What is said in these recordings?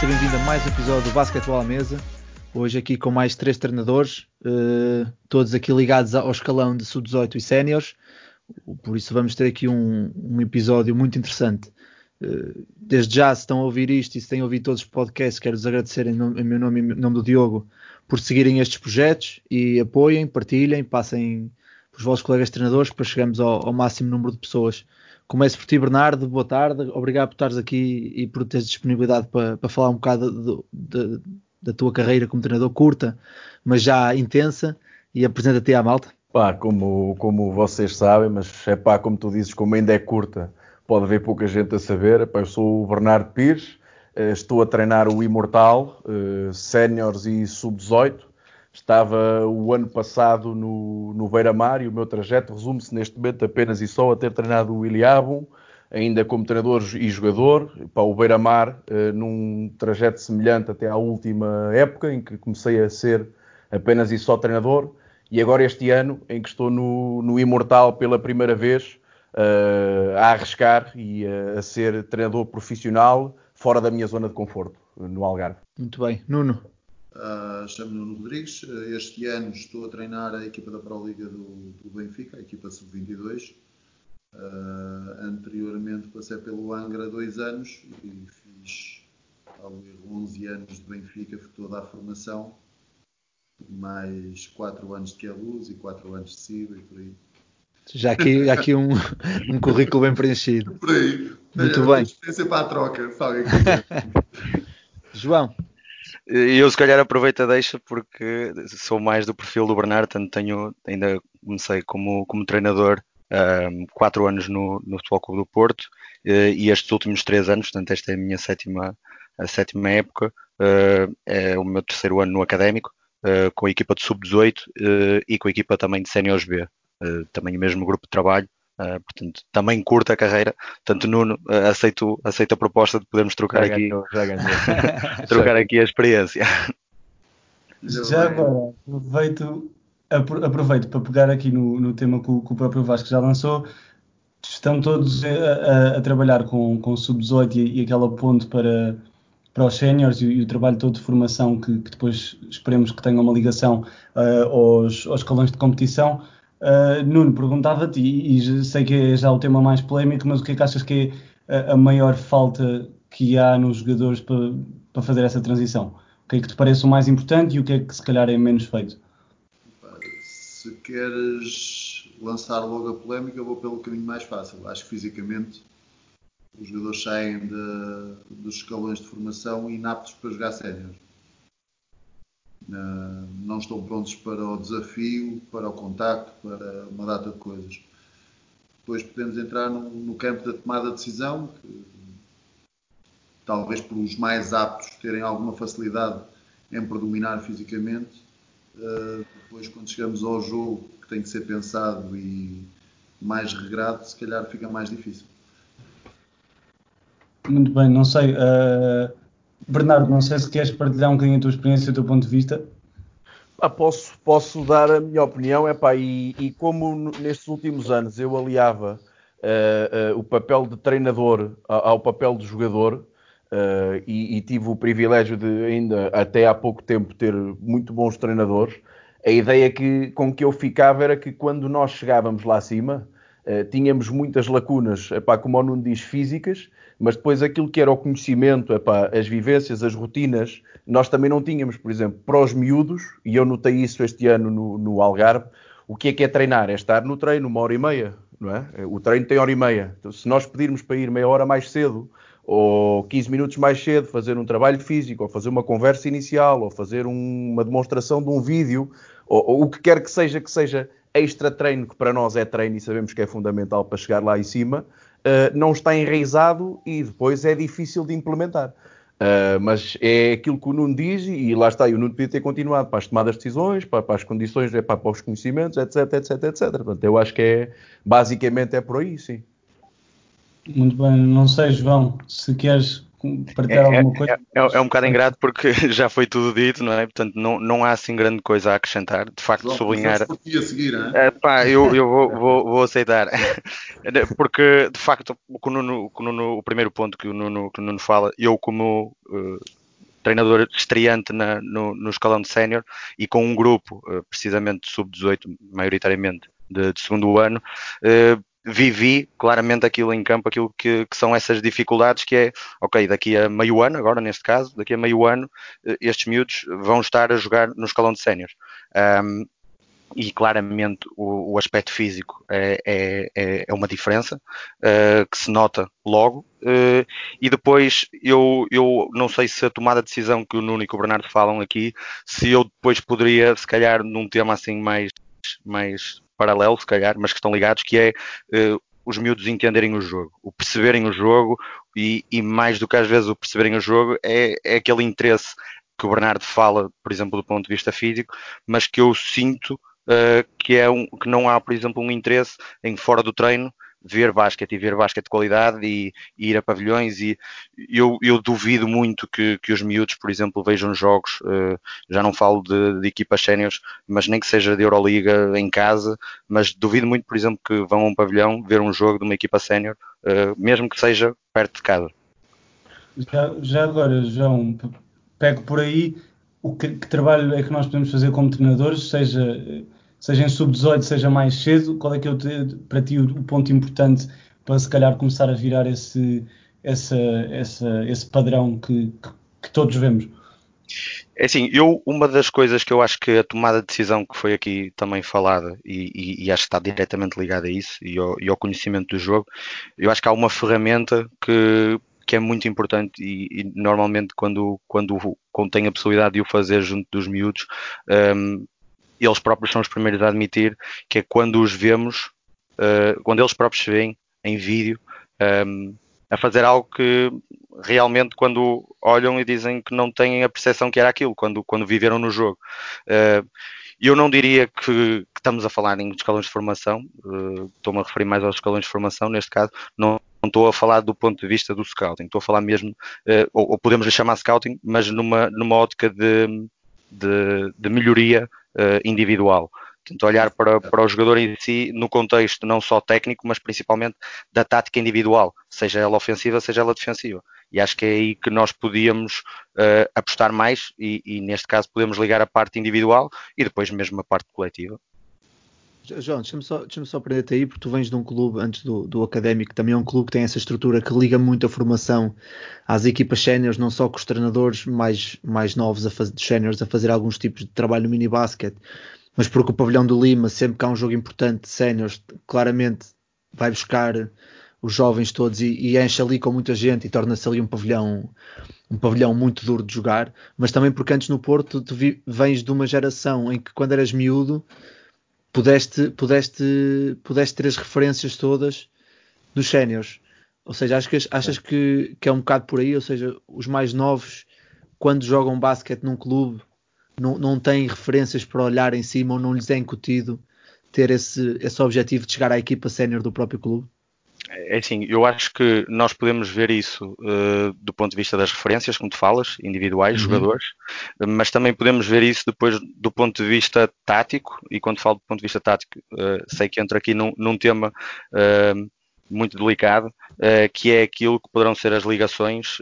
seja bem-vindo a mais um episódio do Basquetebol à Mesa. Hoje aqui com mais três treinadores, uh, todos aqui ligados ao escalão de sub-18 e séniores. Por isso vamos ter aqui um, um episódio muito interessante. Uh, desde já, se estão a ouvir isto e se têm ouvido todos os podcasts, quero-vos agradecer em, nome, em meu nome e em nome do Diogo por seguirem estes projetos e apoiem, partilhem, passem para os vossos colegas treinadores para chegarmos ao, ao máximo número de pessoas. Começo por ti, Bernardo. Boa tarde. Obrigado por estares aqui e por teres disponibilidade para, para falar um bocado de, de, da tua carreira como treinador curta, mas já intensa. E apresenta-te à malta. Pá, como, como vocês sabem, mas é pá, como tu dizes, como ainda é curta, pode haver pouca gente a saber. Pá, eu sou o Bernardo Pires, eh, estou a treinar o Imortal, uh, séniores e sub-18. Estava o ano passado no, no Beira-Mar e o meu trajeto resume-se neste momento apenas e só a ter treinado o Iliabum, ainda como treinador e jogador, para o Beira-Mar, uh, num trajeto semelhante até à última época, em que comecei a ser apenas e só treinador, e agora este ano, em que estou no, no Imortal pela primeira vez, uh, a arriscar e a, a ser treinador profissional fora da minha zona de conforto, no Algarve. Muito bem. Nuno? Uh, Chamo-me Nuno Rodrigues. Uh, este ano estou a treinar a equipa da Pro Liga do, do Benfica, a equipa sub-22. Uh, anteriormente passei pelo Angra dois anos e fiz talvez 11 anos de Benfica, foi toda a formação, mais 4 anos de Queluz e 4 anos de Ciba e por aí. Já aqui, aqui um, um currículo bem preenchido. Por aí. Muito é, bem. Experiência para a troca, João. Eu se calhar aproveito a deixa porque sou mais do perfil do Bernardo, tanto tenho, ainda comecei como, como treinador um, quatro anos no, no Futebol Clube do Porto uh, e estes últimos três anos, portanto esta é a minha sétima, a sétima época, uh, é o meu terceiro ano no Académico, uh, com a equipa de Sub-18 e com a equipa também de Séniores B, também o mesmo grupo de trabalho, Uh, portanto, também curta a carreira. Portanto, Nuno, uh, aceito, aceito a proposta de podermos trocar já aqui, ganhou, já ganhou. trocar aqui a experiência. Já agora, aproveito, aproveito para pegar aqui no, no tema que o, que o, próprio Vasco já lançou. Estão todos a, a, a trabalhar com, com o sub-18 e, e, aquela ponte para, para os séniores e, e, o trabalho todo de formação que, que, depois esperemos que tenha uma ligação uh, aos, aos escalões de competição. Uh, Nuno, perguntava-te, e, sei que é já o tema mais polémico, mas o que é que achas que é a, maior falta que há nos jogadores para, fazer essa transição? O que é que te parece o mais importante e o que é que se calhar é menos feito? Se queres lançar logo a polémica, vou pelo caminho mais fácil. Acho que fisicamente os jogadores saem de, dos escalões de formação inaptos para jogar sénior não estão prontos para o desafio, para o contacto, para uma data de coisas. Depois podemos entrar no, no campo da tomada de decisão, que, talvez por os mais aptos terem alguma facilidade em predominar fisicamente. Uh, depois, quando chegamos ao jogo que tem que ser pensado e mais regrado, se calhar fica mais difícil. Muito bem, não sei. Uh, Bernardo, não sei se queres partilhar um bocadinho a tua experiência, o teu ponto de vista. Ah, posso, posso dar a minha opinião, epá, e, e como nestes últimos anos eu aliava uh, uh, o papel de treinador ao, ao papel de jogador, uh, e, e, tive o privilégio de ainda até há pouco tempo ter muito bons treinadores, a ideia que, com que eu ficava era que quando nós chegávamos lá acima, tínhamos muitas lacunas, epá, como o Nuno diz, físicas, mas depois aquilo que era o conhecimento, epá, as vivências, as rotinas, nós também não tínhamos, por exemplo, para os miúdos, e eu notei isso este ano no, no Algarve, o que é que é treinar? É estar no treino uma hora e meia, não é? O treino tem hora e meia. Então, se nós pedirmos para ir meia hora mais cedo, ou 15 minutos mais cedo, fazer um trabalho físico, ou fazer uma conversa inicial, ou fazer um, uma demonstração de um vídeo, ou, ou, o que quer que seja que seja extra treino, que para nós é treino e sabemos que é fundamental para chegar lá em cima, uh, não está enraizado e depois é difícil de implementar. Uh, mas é aquilo que o Nuno diz e lá está, e o Nuno podia ter continuado para as tomadas de decisões, para, para as condições, é, para, para, os conhecimentos, etc, etc, etc. Portanto, eu acho que é, basicamente é por aí, sim. Muito bem, não sei, João, se queres partilhar é, alguma coisa? É, é, é, um bocado ingrato porque já foi tudo dito, não é? Portanto, não, não há assim grande coisa a acrescentar. De facto, sublinhar. A seguir, é? é pá, eu, eu vou, vou, vou, aceitar. porque, de facto, o, Nuno, o, Nuno, o, primeiro ponto que o, Nuno, que o Nuno fala, eu, como uh, treinador estreante na, no, no escalão de sénior e com um grupo, precisamente sub-18, maioritariamente de, de, segundo ano, vivi claramente aquilo em campo, aquilo que, que, são essas dificuldades, que é, ok, daqui a meio ano, agora neste caso, daqui a meio ano, estes miúdos vão estar a jogar no escalão de séniores. Um, e claramente o, o aspecto físico é, é, é, é uma diferença uh, que se nota logo. Uh, e depois eu, eu não sei se a tomada de decisão que o Nuno e o Bernardo falam aqui, se eu depois poderia, se calhar, num tema assim mais, mais paralelo, se calhar, mas que estão ligados, que é uh, os miúdos entenderem o jogo, o perceberem o jogo e, e, mais do que às vezes o perceberem o jogo é, é aquele interesse que o Bernardo fala, por exemplo, do ponto de vista físico, mas que eu sinto uh, que, é um, que não há, por exemplo, um interesse em fora do treino ver basquete e ver basquete de qualidade e, e ir a pavilhões e eu, eu duvido muito que, que, os miúdos, por exemplo, vejam jogos, uh, já não falo de, de equipas séniores, mas nem que seja de Euroliga em casa, mas duvido muito, por exemplo, que vão a um pavilhão ver um jogo de uma equipa sénior, uh, mesmo que seja perto de casa. Já, já agora, João, pego por aí, o que, que, trabalho é que nós podemos fazer como treinadores, seja seja em sub-18, seja mais cedo, qual é que é para ti o, ponto importante para se calhar começar a virar esse, essa, essa, esse padrão que, que, que todos vemos? É assim, eu, uma das coisas que eu acho que a tomada de decisão que foi aqui também falada, e, e, e acho que está diretamente ligada a isso e ao, e ao, conhecimento do jogo, eu acho que há uma ferramenta que, que é muito importante e, normalmente quando, quando, quando tenho a possibilidade de o fazer junto dos miúdos, um, eles próprios são os primeiros a admitir que é quando os vemos, uh, quando eles próprios se veem em vídeo, um, ehm, a fazer algo que realmente quando olham e dizem que não têm a percepção que era aquilo, quando, quando viveram no jogo. Uh, eu não diria que, que, estamos a falar em escalões de formação, uh, estou-me a referir mais aos escalões de formação, neste caso, não, não estou a falar do ponto de vista do scouting, estou a falar mesmo, uh, ou, ou, podemos lhe chamar scouting, mas numa, numa ótica de, de, de melhoria uh, individual. Portanto, olhar para, para o jogador em si no contexto não só técnico, mas principalmente da tática individual, seja ela ofensiva, seja ela defensiva. E acho que é aí que nós podíamos uh, apostar mais e, e, neste caso, podemos ligar a parte individual e depois mesmo a parte coletiva. João, deixa-me só, deixa prender-te aí, porque tu vens de um clube antes do, do académico, também é um clube que tem essa estrutura que liga muito a formação às equipas séniores, não só com os treinadores mais, mais novos a fazer, séniores a fazer alguns tipos de trabalho no mini basket, mas porque o pavilhão do Lima, sempre que há um jogo importante de séniores, claramente vai buscar os jovens todos e, e enche ali com muita gente e torna-se ali um pavilhão um pavilhão muito duro de jogar, mas também porque antes no Porto tu vi, vens de uma geração em que quando eras miúdo pudeste, pudeste, pudeste ter as referências todas dos séniores. Ou seja, achas, que, achas que, que é um bocado por aí? Ou seja, os mais novos, quando jogam basquete num clube, não, não têm referências para olhar em cima ou não lhes é incutido ter esse, esse objetivo de chegar à equipa sénior do próprio clube? É assim, eu acho que nós podemos ver isso uh, do ponto de vista das referências, como tu falas, individuais, uhum. jogadores, mas também podemos ver isso depois do ponto de vista tático, e quando falo do ponto de vista tático, uh, sei que entra aqui num, num tema uh, muito delicado, que é aquilo que poderão ser as ligações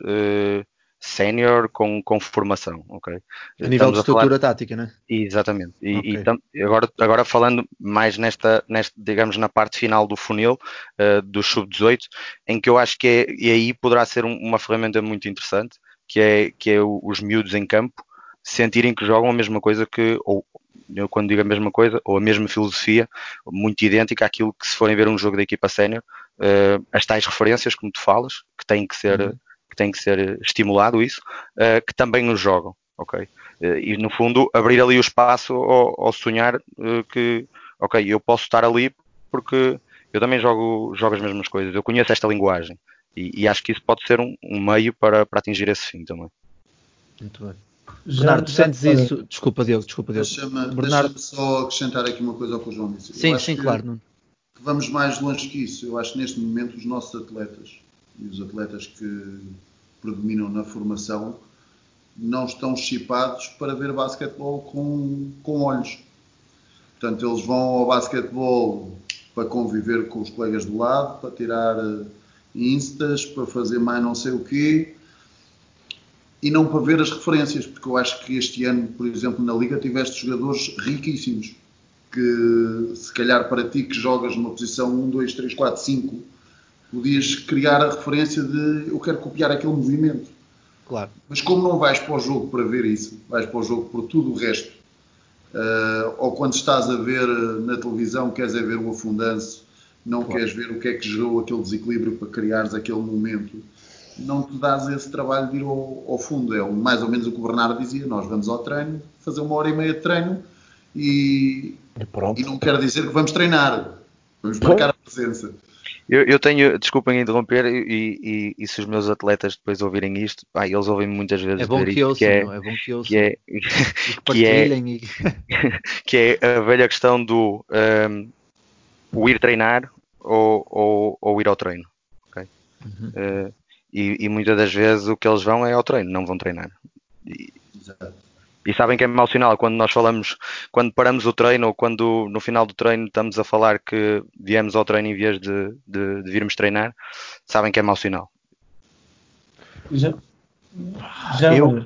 sénior com, com formação, ok? A nível Estamos de estrutura falar... tática, né? Exatamente. E, okay. e agora, agora falando mais nesta, nesta, digamos, na parte final do funil uh, do sub-18, em que eu acho que é, e aí poderá ser um, uma ferramenta muito interessante, que é, que é os miúdos em campo sentirem que jogam a mesma coisa que, ou eu quando digo a mesma coisa, ou a mesma filosofia, muito idêntica àquilo que se forem ver um jogo da equipa sénior, uh, as tais referências, como tu falas, que têm que ser uhum que tem que ser estimulado isso, uh, que também nos jogam, ok? Uh, e no fundo abrir ali o espaço ao, ao sonhar uh, que, ok, eu posso estar ali porque eu também jogo, jogo as mesmas coisas, eu conheço esta linguagem e, e acho que isso pode ser um, um meio para, para atingir esse fim também. Muito bem. Bernardo, já, sentes já, isso? Desculpa, Deus, desculpa, Deus. Deixa-me Bernardo... deixa só acrescentar aqui uma coisa ao que o João disse. Sim, sim, claro. vamos mais longe que isso. Eu acho que neste momento os nossos atletas e os atletas que predominam na formação não estão chipados para ver basquetebol com, com olhos. Portanto, eles vão ao basquetebol para conviver com os colegas do lado, para tirar eh, instas, para fazer mais não sei o quê. e não para ver as referências, porque eu acho que este ano, por exemplo, na Liga tiveste jogadores riquíssimos, que se calhar para ti que jogas numa posição 1, 2, 3, 4, 5, podias criar a referência de eu quero copiar aquele movimento. Claro. Mas como não vais para o jogo para ver isso, vais para o jogo por tudo o resto, uh, ou quando estás a ver na televisão, queres é ver o afundanço, não claro. queres ver o que é que gerou aquele desequilíbrio para criares aquele momento, não te dás esse trabalho de ir ao, ao fundo. É mais ou menos o que o Bernardo dizia: nós vamos ao treino, fazer uma hora e meia de treino e, e, e não quer dizer que vamos treinar, vamos marcar a presença. Eu, eu, tenho, desculpem interromper, e, e, e, se os meus atletas depois ouvirem isto, ah, eles ouvem-me muitas vezes é bom que, ouçam, que é, é bom que ouçam, que é, que, é, que é a velha questão do um, o ir treinar ou, ou, ou ir ao treino. Okay? Uhum. Uh, e, e, muitas das vezes o que eles vão é ao treino, não vão treinar. E, Exato. E sabem que é mau sinal quando nós falamos, quando paramos o treino ou quando no final do treino estamos a falar que viemos ao treino em vez de, de, de virmos treinar, sabem que é mau sinal. Já, já eu.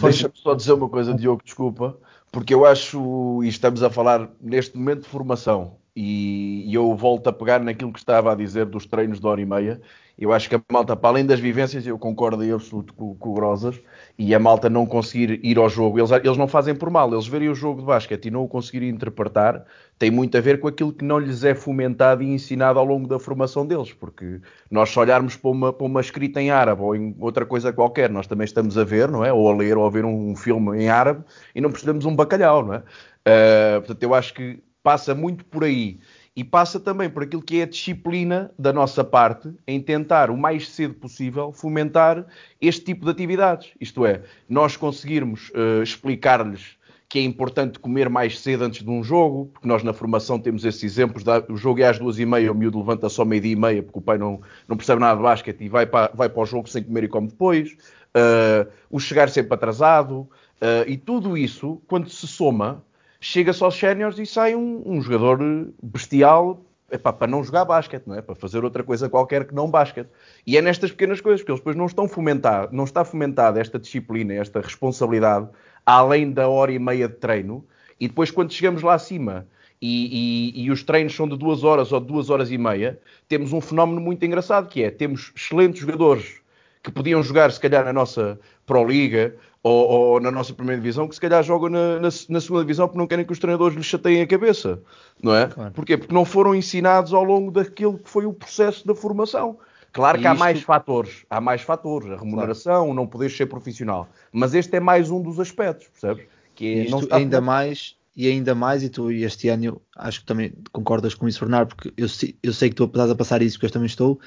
Deixa-me só dizer uma coisa, Diogo, desculpa, porque eu acho, e estamos a falar neste momento de formação, e, e eu volto a pegar naquilo que estava a dizer dos treinos de hora e meia. Eu acho que a malta, para além das vivências, eu concordo em absoluto com, com o Grosas, e a malta não conseguir ir ao jogo, eles, eles não fazem por mal, eles verem o jogo de basquete e não o conseguirem interpretar, tem muito a ver com aquilo que não lhes é fomentado e ensinado ao longo da formação deles, porque nós se olharmos para uma, para uma escrita em árabe ou em outra coisa qualquer, nós também estamos a ver, não é? Ou a ler ou a ver um, um filme em árabe e não percebemos um bacalhau, não é? Uh, portanto, eu acho que passa muito por aí e passa também por aquilo que é a disciplina da nossa parte em tentar o mais cedo possível fomentar este tipo de atividades. Isto é, nós conseguirmos uh, explicar-lhes que é importante comer mais cedo antes de um jogo, porque nós na formação temos esses exemplos, o jogo é às duas e meia, o miúdo levanta só meio dia e meia, porque o pai não, não percebe nada de basquete e vai para, vai para o jogo sem comer e come depois, uh, o chegar sempre atrasado, uh, e tudo isso, quando se soma, chega-se aos séniores e sai um, um jogador bestial epá, para não jogar basquete, não é? Para fazer outra coisa qualquer que não basquete. E é nestas pequenas coisas, que eles depois não estão fomentados, não está fomentada esta disciplina, esta responsabilidade, além da hora e meia de treino, e depois quando chegamos lá acima e, e, e, os treinos são de duas horas ou de duas horas e meia, temos um fenómeno muito engraçado, que é, temos excelentes jogadores que podiam jogar, se calhar, na nossa Pro Liga ou, ou, na nossa primeira divisão, que se calhar jogam na, na, na, segunda divisão porque não querem que os treinadores lhes chateiem a cabeça, não é? Claro. Porquê? Porque não foram ensinados ao longo daquilo que foi o processo da formação. Claro que há mais fatores, há mais fatores, a remuneração, claro. não poder ser profissional, mas este é mais um dos aspectos, percebes? Que é, isto ainda mais e ainda mais, e tu este ano acho que também concordas com isso, Bernardo, porque eu, eu sei que tu estás a passar isso, que eu também estou,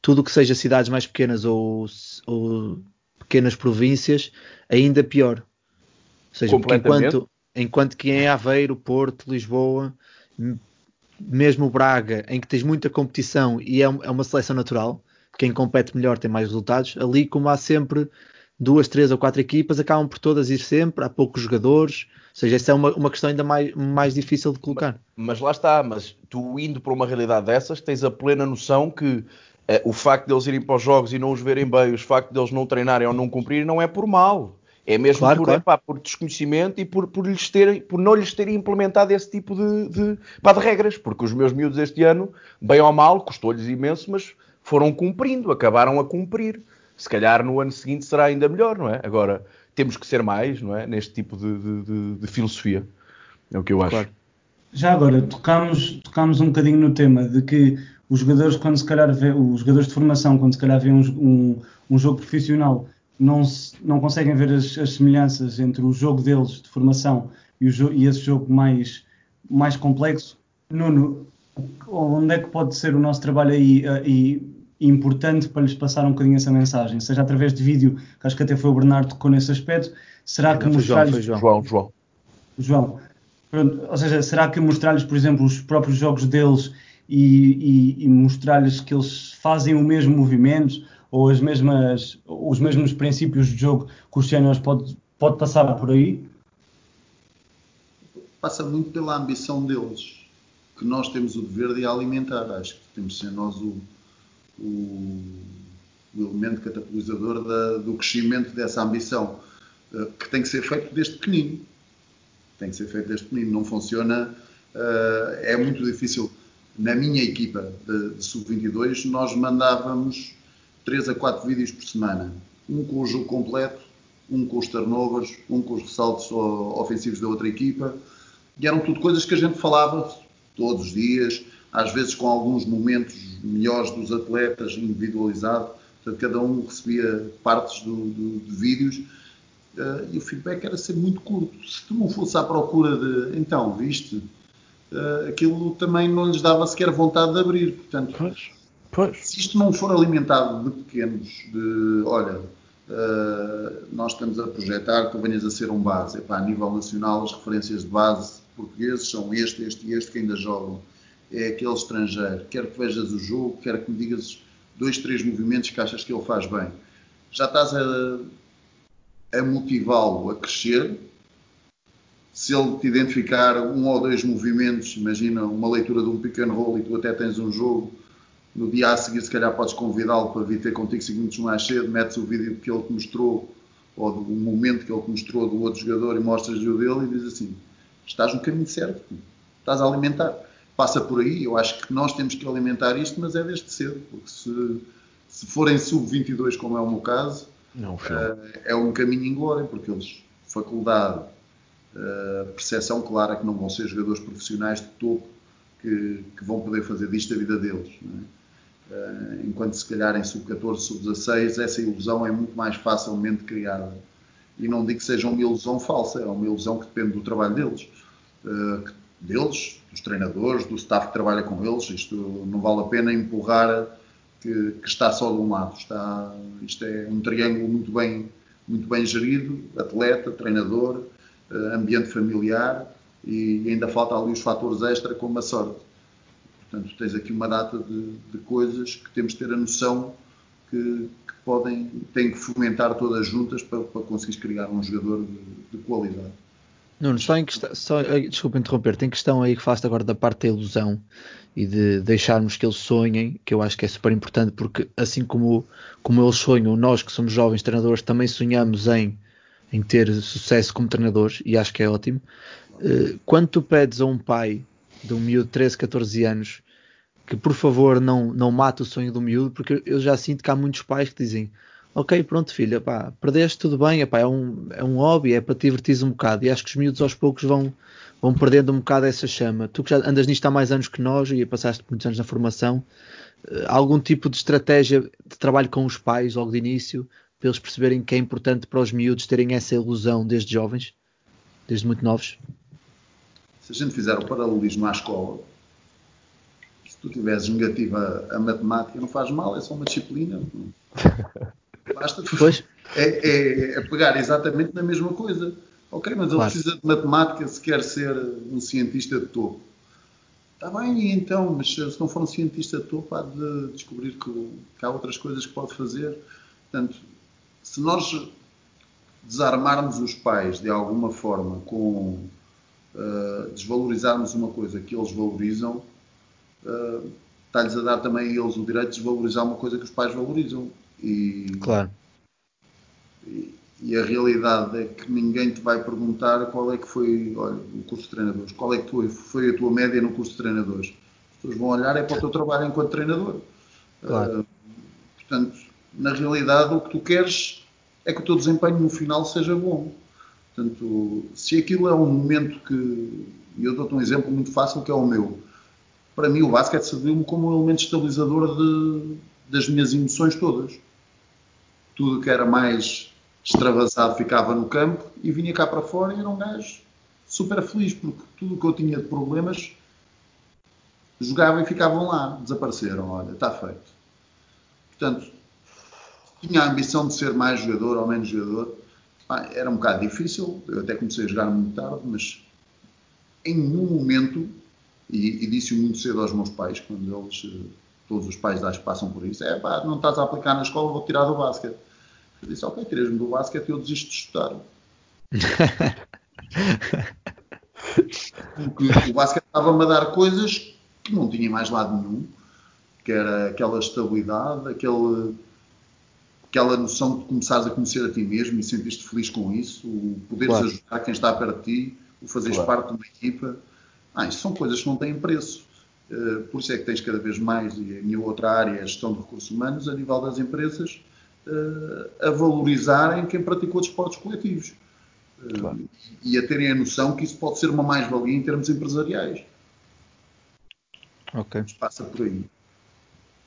tudo que seja cidades mais pequenas ou, ou pequenas províncias, ainda pior. Ou seja, enquanto, enquanto que em Aveiro, Porto, Lisboa, mesmo Braga, em que tens muita competição e é, é uma seleção natural, quem compete melhor tem mais resultados, ali como há sempre duas, três ou quatro equipas, acabam por todas ir sempre, há poucos jogadores, ou seja, essa é uma, uma questão ainda mais, mais difícil de colocar. Mas, mas, lá está, mas tu indo para uma realidade dessas, tens a plena noção que o facto de eles irem para os jogos e não os verem bem, o facto de eles não treinarem ou não cumprirem, não é por mal. É mesmo claro, por, claro. Epá, por desconhecimento e por, por, lhes terem, por não lhes terem implementado esse tipo de, de, de regras. Porque os meus miúdos este ano, bem ou mal, custou-lhes imenso, mas foram cumprindo, acabaram a cumprir. Se calhar no ano seguinte será ainda melhor, não é? Agora, temos que ser mais, não é? Neste tipo de, de, de filosofia. É o que eu acho. Claro. Já agora, tocámos, tocámos um bocadinho no tema de que os jogadores, quando se calhar vê, os jogadores de formação, quando se calhar vêem um, um, um jogo profissional, não, se, não conseguem ver as, as, semelhanças entre o jogo deles de formação e, o, e esse jogo mais, mais complexo. Nuno, onde é que pode ser o nosso trabalho aí e, importante para lhes passar um bocadinho essa mensagem? Seja através de vídeo, que acho que até foi o Bernardo que tocou nesse aspecto, será que mostrar-lhes... João, João, João. João. Pronto, ou seja, será que mostrar-lhes, por exemplo, os próprios jogos deles e, e, e mostrar-lhes que eles fazem o mesmo movimento ou as mesmas, os mesmos princípios de jogo que os séniores pode, pode passar por aí? Passa muito pela ambição deles, que nós temos o dever de alimentar. Acho que temos de ser nós o, o, o elemento catalisador da, do crescimento dessa ambição, uh, que tem que ser feito desde pequenino. Tem que ser feito desde pequenino. Não funciona, uh, é muito difícil. Na minha equipa de, de Sub-22, nós mandávamos 3 a 4 vídeos por semana. Um com o jogo completo, um com os turnovers, um com os ressaltos ofensivos da outra equipa. E eram tudo coisas que a gente falava todos os dias, às vezes com alguns momentos melhores dos atletas, individualizado. Portanto, cada um recebia partes do, do, de vídeos uh, e o feedback era sempre muito curto. Se tu não fosse à procura de, então, viste, uh, aquilo também não lhes dava sequer vontade de abrir. Portanto, pois, pois. se isto não for alimentado de pequenos, de, olha, uh, nós estamos a projetar que tu venhas a ser um base. Epá, a nível nacional, as referências de base portugueses são este, este e este que ainda jogam. É aquele estrangeiro. Quero que vejas o jogo, quero que me digas dois, três movimentos que achas que ele faz bem. Já estás a, a motivá-lo a crescer. Se ele te identificar um ou dois movimentos, imagina uma leitura de um pick and roll e tu até tens um jogo, no dia a seguir se calhar podes convidá-lo para vir ter contigo 5 minutos mais cedo, metes o vídeo que ele te mostrou ou do momento que ele te mostrou do outro jogador e mostras-lhe o dele e diz assim, estás no caminho certo, estás a alimentar passa por aí. Eu acho que nós temos que alimentar isto, mas é desde cedo, porque se, se forem sub-22, como é o meu caso, Não, uh, é um caminho inglório, porque eles, faculdade, percepção clara que não vão ser jogadores profissionais de topo que, que vão poder fazer disto a vida deles. Uh, enquanto se calhar em sub-14, sub-16, essa ilusão é muito mais facilmente criada. E não digo que seja uma ilusão falsa, é uma ilusão que depende do trabalho deles. Uh, deles, dos treinadores, do staff que trabalha com eles. Isto não vale a pena empurrar que, que está só de um lado. Está, isto é um triângulo muito bem, muito bem gerido, atleta, treinador, eh, ambiente familiar e ainda falta ali os fatores extra como a sorte. Portanto, tens aqui uma data de, de coisas que temos de ter a noção que, que, podem, têm que fomentar todas juntas para, para conseguires criar um jogador de, de qualidade. Nuno, só em questão, só, desculpa interromper, tem questão aí que falaste agora da parte da ilusão e de deixarmos que eles sonhem, que eu acho que é super importante, porque assim como, como eles sonham, nós que somos jovens treinadores também sonhamos em, em ter sucesso como treinadores, e acho que é ótimo. Uh, quando tu pedes a um pai de um miúdo de 13, 14 anos que por favor não, não mate o sonho do miúdo, porque eu já sinto que há muitos pais que dizem ok, pronto, filha, pá, perdeste tudo bem, epá, é, um, é um hobby, é para te divertir um bocado. E acho que os miúdos aos poucos vão, vão perdendo um bocado essa chama. Tu que já andas nisto há mais anos que nós e passaste muitos anos na formação, uh, algum tipo de estratégia de trabalho com os pais logo de início, para eles perceberem que é importante para os miúdos terem essa ilusão desde jovens, desde muito novos? Se a gente fizer o paralelismo à escola, se tu tiveres negativa a matemática, não faz mal, é só uma disciplina. Basta pois. É, é, é, pegar exatamente na mesma coisa. Ok, mas ele claro. precisa de matemática se quer ser um cientista de topo. Está bem, então, mas se não for um cientista de topo, há de descobrir que, que há outras coisas que pode fazer. Portanto, se nós desarmarmos os pais de alguma forma com uh, desvalorizarmos uma coisa que eles valorizam, uh, está-lhes a dar também a eles o direito de desvalorizar uma coisa que os pais valorizam. E, claro. E, e, a realidade é que ninguém te vai perguntar qual é que foi olha, o curso de treinadores, qual é que foi, foi a tua média no curso de treinadores. As pessoas vão olhar é para o teu trabalho enquanto treinador. Claro. Uh, portanto, na realidade, o que tu queres é que o teu desempenho no final seja bom. Portanto, se aquilo é um momento que. E eu dou-te um exemplo muito fácil que é o meu. Para mim, o basquete serviu-me como um elemento estabilizador de, das minhas emoções todas tudo que era mais extravasado ficava no campo e vinha cá para fora e era um gajo super feliz, porque tudo o que eu tinha de problemas jogava e ficavam lá, desapareceram, olha, está feito. Portanto, tinha a ambição de ser mais jogador ou menos jogador, era um bocado difícil, eu até comecei a jogar muito tarde, mas em nenhum momento, e, e disse-o muito cedo aos meus pais, quando eles eh, todos os pais acho que passam por isso, é pá, não estás a aplicar na escola, vou tirar do basquete. Eu disse, ok, tiras-me do basquete e eu desisto de estudar. Porque o basquete estava-me a dar coisas que não tinha mais lado nenhum, que era aquela estabilidade, aquele, aquela noção de começares a conhecer a ti mesmo e sentiste feliz com isso, o poderes claro. ajudar quem está perto de ti, o fazeres claro. parte de uma equipa. Ah, isso são coisas que não têm preço. Uh, por isso é que tens cada vez mais, e a minha outra área é a gestão de recursos humanos, a nível das empresas, uh, a valorizarem quem praticou desportos coletivos. Uh, claro. E a terem a noção que isso pode ser uma mais-valia em termos empresariais. Ok. Passa por aí.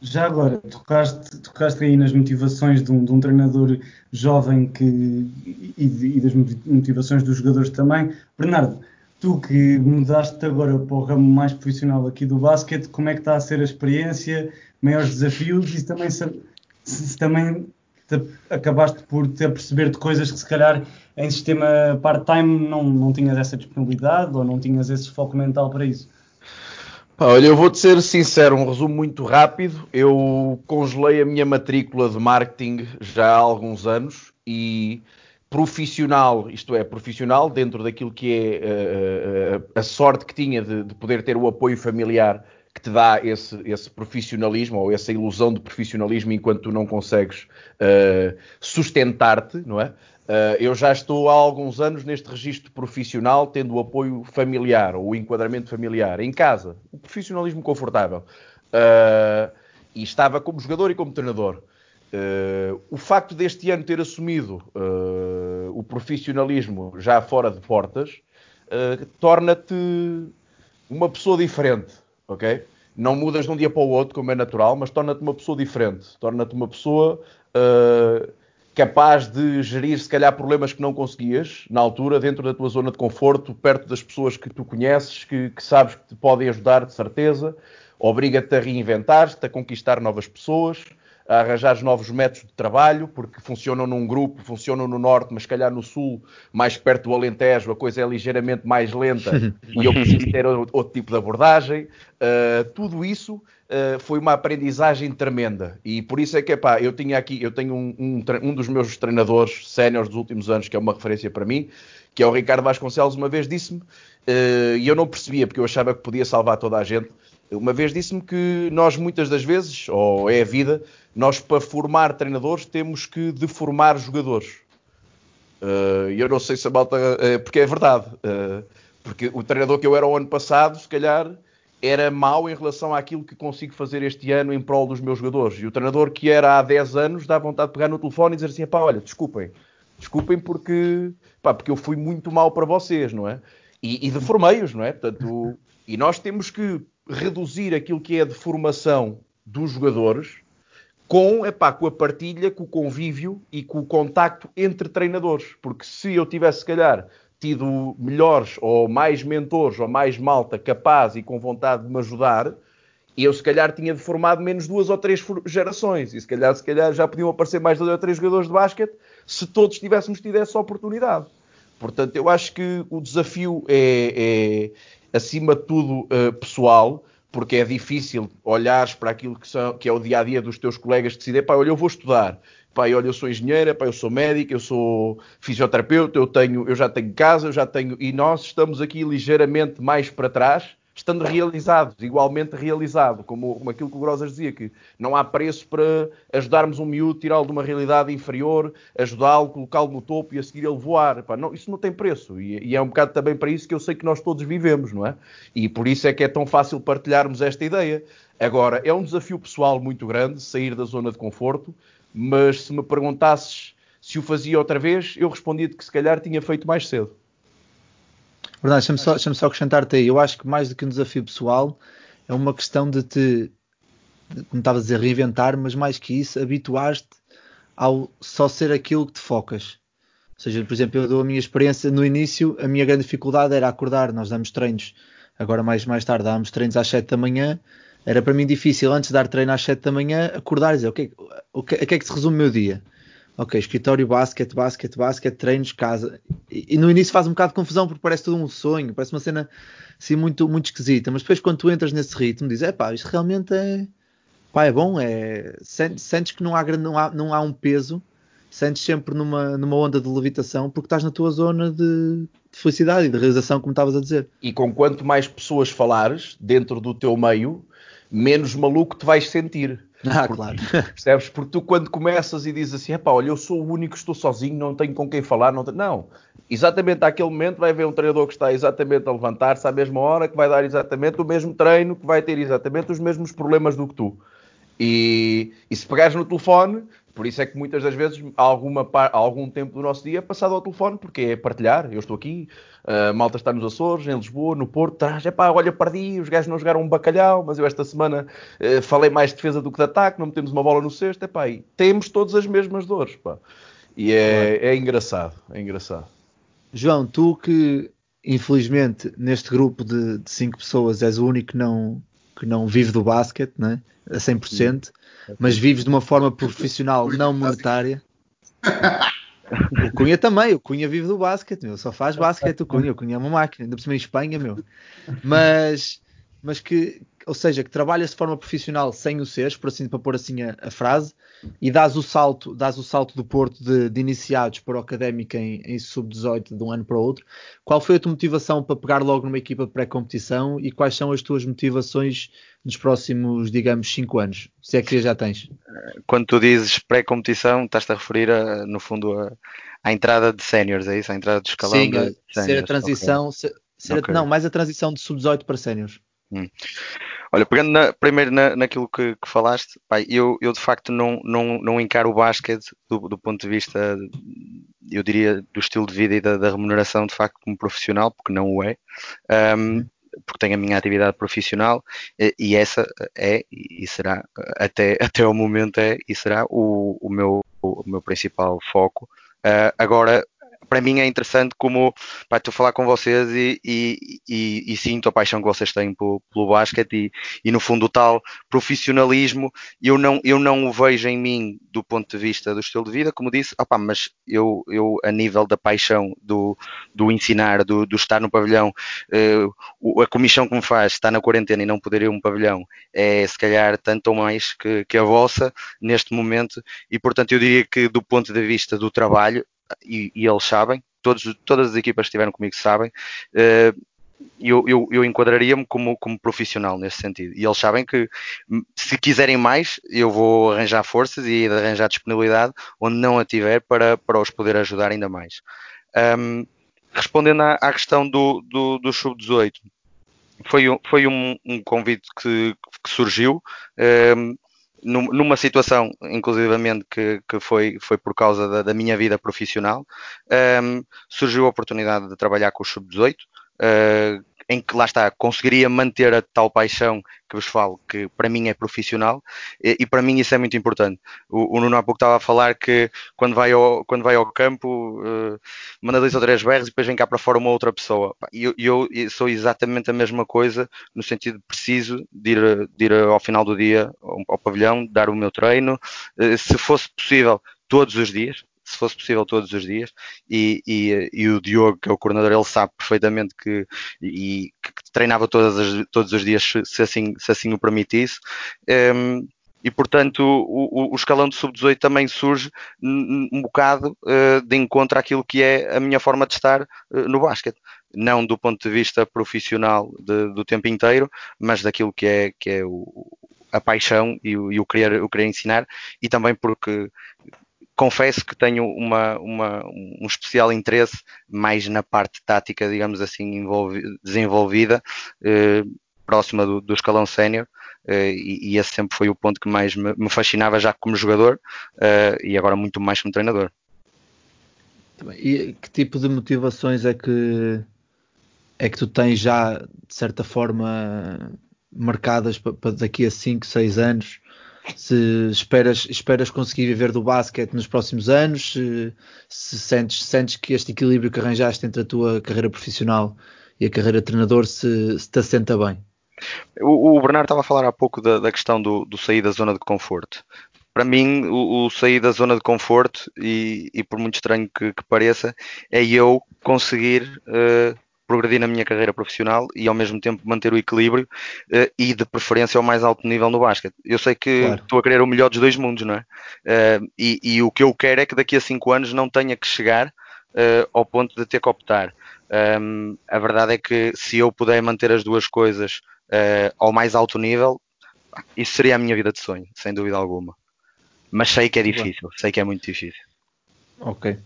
Já agora, tocaste, tocaste aí nas motivações de um, de um treinador jovem que, e, e, das motivações dos jogadores também. Bernardo, tu que mudaste agora para o ramo mais profissional aqui do basquete, como é que está a ser a experiência, maiores desafios e também se, se também te, acabaste por te aperceber de coisas que se calhar em sistema part-time não, não tinhas essa disponibilidade ou não tinhas esse foco mental para isso? Olha, eu vou-te ser sincero, um resumo muito rápido. Eu congelei a minha matrícula de marketing já há alguns anos e profissional, isto é, profissional dentro daquilo que é uh, a sorte que tinha de, de, poder ter o apoio familiar que te dá esse, esse, profissionalismo ou essa ilusão de profissionalismo enquanto tu não consegues uh, sustentar-te, não é? Uh, eu já estou há alguns anos neste registro profissional, tendo o apoio familiar ou o enquadramento familiar em casa, o profissionalismo confortável. Uh, e estava como jogador e como treinador. Uh, o facto deste ano ter assumido o profissionalismo já fora de portas torna-te uma pessoa diferente, ok? Não mudas de um dia para o outro, como é natural, mas torna-te uma pessoa diferente. Torna-te uma pessoa capaz de gerir, se calhar, problemas que não conseguias na altura, dentro da tua zona de conforto, perto das pessoas que tu conheces, que, que sabes que te podem ajudar, de certeza. Obriga-te a reinventar-te, a conquistar novas pessoas, a arranjar novos métodos de trabalho, porque funcionam num grupo, funcionam no norte, mas se calhar no sul, mais perto do Alentejo, a coisa é ligeiramente mais lenta e eu preciso ter outro tipo de abordagem. Uh, tudo isso uh, foi uma aprendizagem tremenda e por isso é que, epá, eu tinha aqui, eu tenho um, um, um dos meus treinadores séniores dos últimos anos, que é uma referência para mim, que é o Ricardo Vasconcelos, uma vez disse-me, uh, e eu não percebia, porque eu achava que podia salvar toda a gente, uma vez disse-me que nós muitas das vezes, ou é a vida, nós para formar treinadores temos que deformar jogadores. Uh, eu não sei se a malta. Uh, porque é verdade. Uh, porque o treinador que eu era o ano passado, se calhar, era mau em relação àquilo que consigo fazer este ano em prol dos meus jogadores. E o treinador que era há 10 anos dá vontade de pegar no telefone e dizer assim: pá, olha, desculpem. Desculpem porque, pá, porque eu fui muito mal para vocês, não é? E, e deformei-os, não é? Portanto, e nós temos que reduzir aquilo que é de formação dos jogadores com, epá, com a partilha, com o convívio e com o contacto entre treinadores. Porque se eu tivesse, se calhar, tido melhores ou mais mentores ou mais malta capaz e com vontade de me ajudar, eu se calhar tinha formado menos duas ou três gerações e se calhar, se calhar já podiam aparecer mais dois ou três jogadores de basquete se todos tivéssemos tido essa oportunidade. Portanto, eu acho que o desafio é, é acima de tudo, uh, pessoal, porque é difícil olhares para aquilo que, são, que é o dia a dia dos teus colegas que decidem, pá, olha, eu vou estudar, pá, olha, eu sou engenheira, pá, eu sou médica, eu sou fisioterapeuta, eu, tenho, eu já tenho casa, eu já tenho. E nós estamos aqui ligeiramente mais para trás estando realizados, igualmente realizado, como, como aquilo que o Grosas dizia, que não há preço para ajudarmos um miúdo, tirá-lo de uma realidade inferior, ajudá-lo, colocá-lo no topo e a seguir ele voar. Não, isso não tem preço. E, e, é um bocado também para isso que eu sei que nós todos vivemos, não é? E por isso é que é tão fácil partilharmos esta ideia. Agora, é um desafio pessoal muito grande sair da zona de conforto, mas se me perguntasses se o fazia outra vez, eu respondia-te que se calhar tinha feito mais cedo. Verdade, deixa-me só, deixa só acrescentar-te aí. Eu acho que mais do que um desafio pessoal, é uma questão de te, como estavas a dizer, reinventar, mas mais que isso, habituar-te ao só ser aquilo que te focas. Ou seja, por exemplo, eu dou a minha experiência no início, a minha grande dificuldade era acordar. Nós damos treinos, agora mais, mais tarde, dávamos treinos às 7 da manhã. Era para mim difícil, antes de dar treino às 7 da manhã, acordar e dizer: o que, o que, a que é que se resume o meu dia? Ok, escritório, basquete, basquete, basquete, treinos, casa. E, e, no início faz um bocado de confusão porque parece todo um sonho, parece uma cena assim muito, muito esquisita. Mas depois quando tu entras nesse ritmo, dizes, é pá, isto realmente é, pá, é bom, é, sentes que não há, não há, não há um peso, sentes sempre numa, numa onda de levitação porque estás na tua zona de, de felicidade e de realização, como estavas a dizer. E com quanto mais pessoas falares dentro do teu meio, menos maluco te vais sentir. Ah, claro. Percebes? Porque tu quando começas e dizes assim, epá, olha, eu sou o único, estou sozinho, não tenho com quem falar, não, tenho... não. Exatamente àquele momento vai haver um treinador que está exatamente a levantar-se à mesma hora, que vai dar exatamente o mesmo treino, que vai ter exatamente os mesmos problemas do que tu. E, e se pegares no telefone, por isso é que muitas das vezes há, alguma, algum tempo do nosso dia passado ao telefone, porque é partilhar. Eu estou aqui, a malta está nos Açores, em Lisboa, no Porto, traz, epá, olha, perdi, os gajos não jogaram um bacalhau, mas eu esta semana uh, falei mais de defesa do que de ataque, não metemos uma bola no cesto, epá, e temos todas as mesmas dores, pá. E é, é engraçado, é engraçado. João, tu que infelizmente neste grupo de, de cinco pessoas és o único que não, que não vive do basquete, né? a 100%, mas vives de uma forma profissional não monetária. O Cunha também, o Cunha vive do basquete, meu, só faz basquete o Cunha, o Cunha é uma máquina, ainda por cima em Espanha, meu. Mas, mas que, ou seja, que trabalhas de forma profissional sem o seres, por assim, para pôr assim a, a, frase, e dás o salto, dás o salto do Porto de, de iniciados para o académico em, em sub-18 de um ano para o outro. Qual foi a tua motivação para pegar logo numa equipa de pré-competição e quais são as tuas motivações nos próximos, digamos, 5 anos? Se é que já tens. Quando tu dizes pré-competição, estás-te a referir, a, no fundo, a, à entrada de séniores, é isso? À entrada do escalão Sim, de a, ser a transição, okay. ser, ser okay. a, não, mais a transição de sub-18 para séniores. Hum. Olha, pegando na, primeiro na, naquilo que, que falaste, pai, eu, eu, de facto não, não, não encaro o basquete do, do, ponto de vista, eu diria, do estilo de vida e da, da remuneração, de facto, como profissional, porque não o é. Um, porque tenho a minha atividade profissional e essa é e será até, até o momento é e será o, o, meu, o meu principal foco. Uh, agora, para mim é interessante como estou a falar com vocês e, e, e, e, sinto a paixão que vocês têm pelo, pelo basquete e, no fundo o tal profissionalismo. Eu não, eu não o vejo em mim do ponto de vista do estilo de vida, como disse, opá, mas eu, eu a nível da paixão do, do ensinar, do, do estar no pavilhão, uh, a comissão que me faz estar na quarentena e não poder ir a um pavilhão é se calhar tanto ou mais que, que a vossa neste momento. E portanto eu diria que do ponto de vista do trabalho e, e eles sabem, todos, todas as equipas que estiveram comigo sabem, uh, eu, eu, eu enquadraria-me como, como profissional nesse sentido. E eles sabem que hum, se quiserem mais, eu vou arranjar forças e arranjar disponibilidade onde não a tiver para, para os poder ajudar ainda mais. Um, respondendo à, à, questão do, do, do sub-18, foi, foi um, um convite que, que surgiu. Um, numa situação, inclusivamente, que, que foi, foi por causa da, da minha vida profissional, um, surgiu a oportunidade de trabalhar com o Sub-18, uh, em que lá está, conseguiria manter a tal paixão que vos falo, que para mim é profissional, e, e para mim isso é muito importante. O, o, Nuno há pouco estava a falar que quando vai ao, quando vai ao campo, uh, manda dois ou três berros e depois vem cá para fora uma outra pessoa. E eu, eu, sou exatamente a mesma coisa, no sentido preciso de ir, de ir ao final do dia ao, ao pavilhão, dar o meu treino, uh, se fosse possível, todos os dias, se fosse possível todos os dias e, e, e, o Diogo, que é o coordenador, ele sabe perfeitamente que, e, que treinava as, todos os dias se assim, se assim o permitisse. Um, e portanto o, o, escalão de sub-18 também surge um bocado uh, de encontro àquilo que é a minha forma de estar uh, no basquete. Não do ponto de vista profissional de, do tempo inteiro, mas daquilo que é, que é o, a paixão e o, e o, querer, o querer ensinar, e também porque confesso que tenho uma, uma, um especial interesse mais na parte tática, digamos assim, desenvolvida, eh, próxima do, do escalão sénior, eh, e, e, esse sempre foi o ponto que mais me, me fascinava já como jogador eh, e agora muito mais como treinador. E que tipo de motivações é que é que tu tens já de certa forma marcadas para, daqui a 5, 6 anos? Se esperas, esperas conseguir viver do basquete nos próximos anos, se, se sentes, sentes que este equilíbrio que arranjaste entre a tua carreira profissional e a carreira de treinador se, se te assenta bem. O, o, Bernardo estava a falar há pouco da, da questão do, do, sair da zona de conforto. Para mim, o, o sair da zona de conforto, e, e por muito estranho que, que, pareça, é eu conseguir uh, progredir na minha carreira profissional e ao mesmo tempo manter o equilíbrio uh, e de preferência ao mais alto nível no basquete. Eu sei que claro. estou a querer o melhor dos dois mundos, não é? Uh, e, e, o que eu quero é que daqui a cinco anos não tenha que chegar uh, ao ponto de ter que optar. Um, a verdade é que se eu puder manter as duas coisas ao mais alto nível, isso seria a minha vida de sonho, sem dúvida alguma. Mas sei que é difícil, sei que é muito difícil. Ok.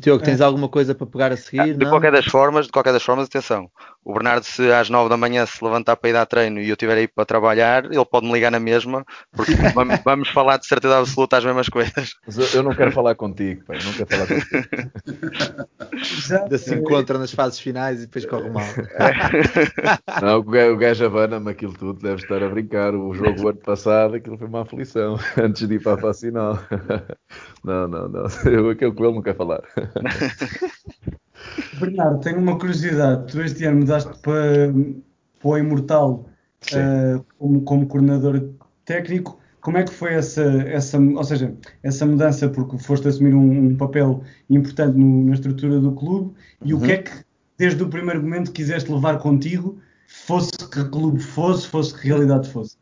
Tiago, tens é. alguma coisa para pegar a seguir? Ah, de não? qualquer das formas, de qualquer das formas, atenção. O Bernardo, se às 9 da manhã se levantar para ir dar treino e eu estiver aí para trabalhar, ele pode me ligar na mesma, porque vamos falar de certeza absoluta as mesmas coisas. Mas eu, não quero falar contigo, pai, não quero falar contigo. Ainda se encontra nas fases finais e depois corre mal. Não, o gajo abana-me aquilo tudo, deve estar a brincar. O jogo ano passado, aquilo foi uma aflição, antes de ir para a fase final. Não, não, não. Eu aquilo com ele não quero falar. Bernardo, tenho uma curiosidade. Tu este ano mudaste para, para o Imortal uh, como, como coordenador técnico. Como é que foi essa, essa, ou seja, essa mudança? Porque foste assumir um, um papel importante no, na estrutura do clube. E uhum. o que é que, desde o primeiro momento, quiseste levar contigo, fosse que clube fosse, fosse que realidade fosse?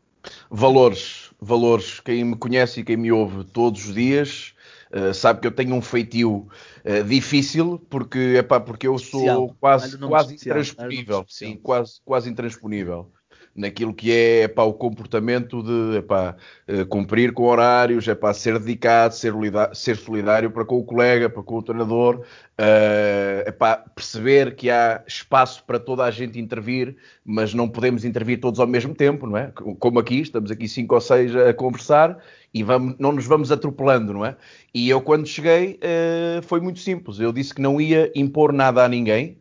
Valores, valores. Quem me conhece e quem me ouve todos os dias uh, sabe que eu tenho um feitio uh, difícil porque, epá, porque eu sou especial. quase, quase intransponível. Sim, quase, quase intransponível naquilo que é epá, o comportamento de epá, uh, cumprir com horários, epá, ser dedicado, ser, ser solidário para com o colega, para com o treinador, uh, epá, perceber que há espaço para toda a gente intervir, mas não podemos intervir todos ao mesmo tempo, não é? Como aqui, estamos aqui cinco ou seis a conversar e vamos, não nos vamos atropelando, não é? E eu, quando cheguei, uh, foi muito simples. Eu disse que não ia impor nada a ninguém,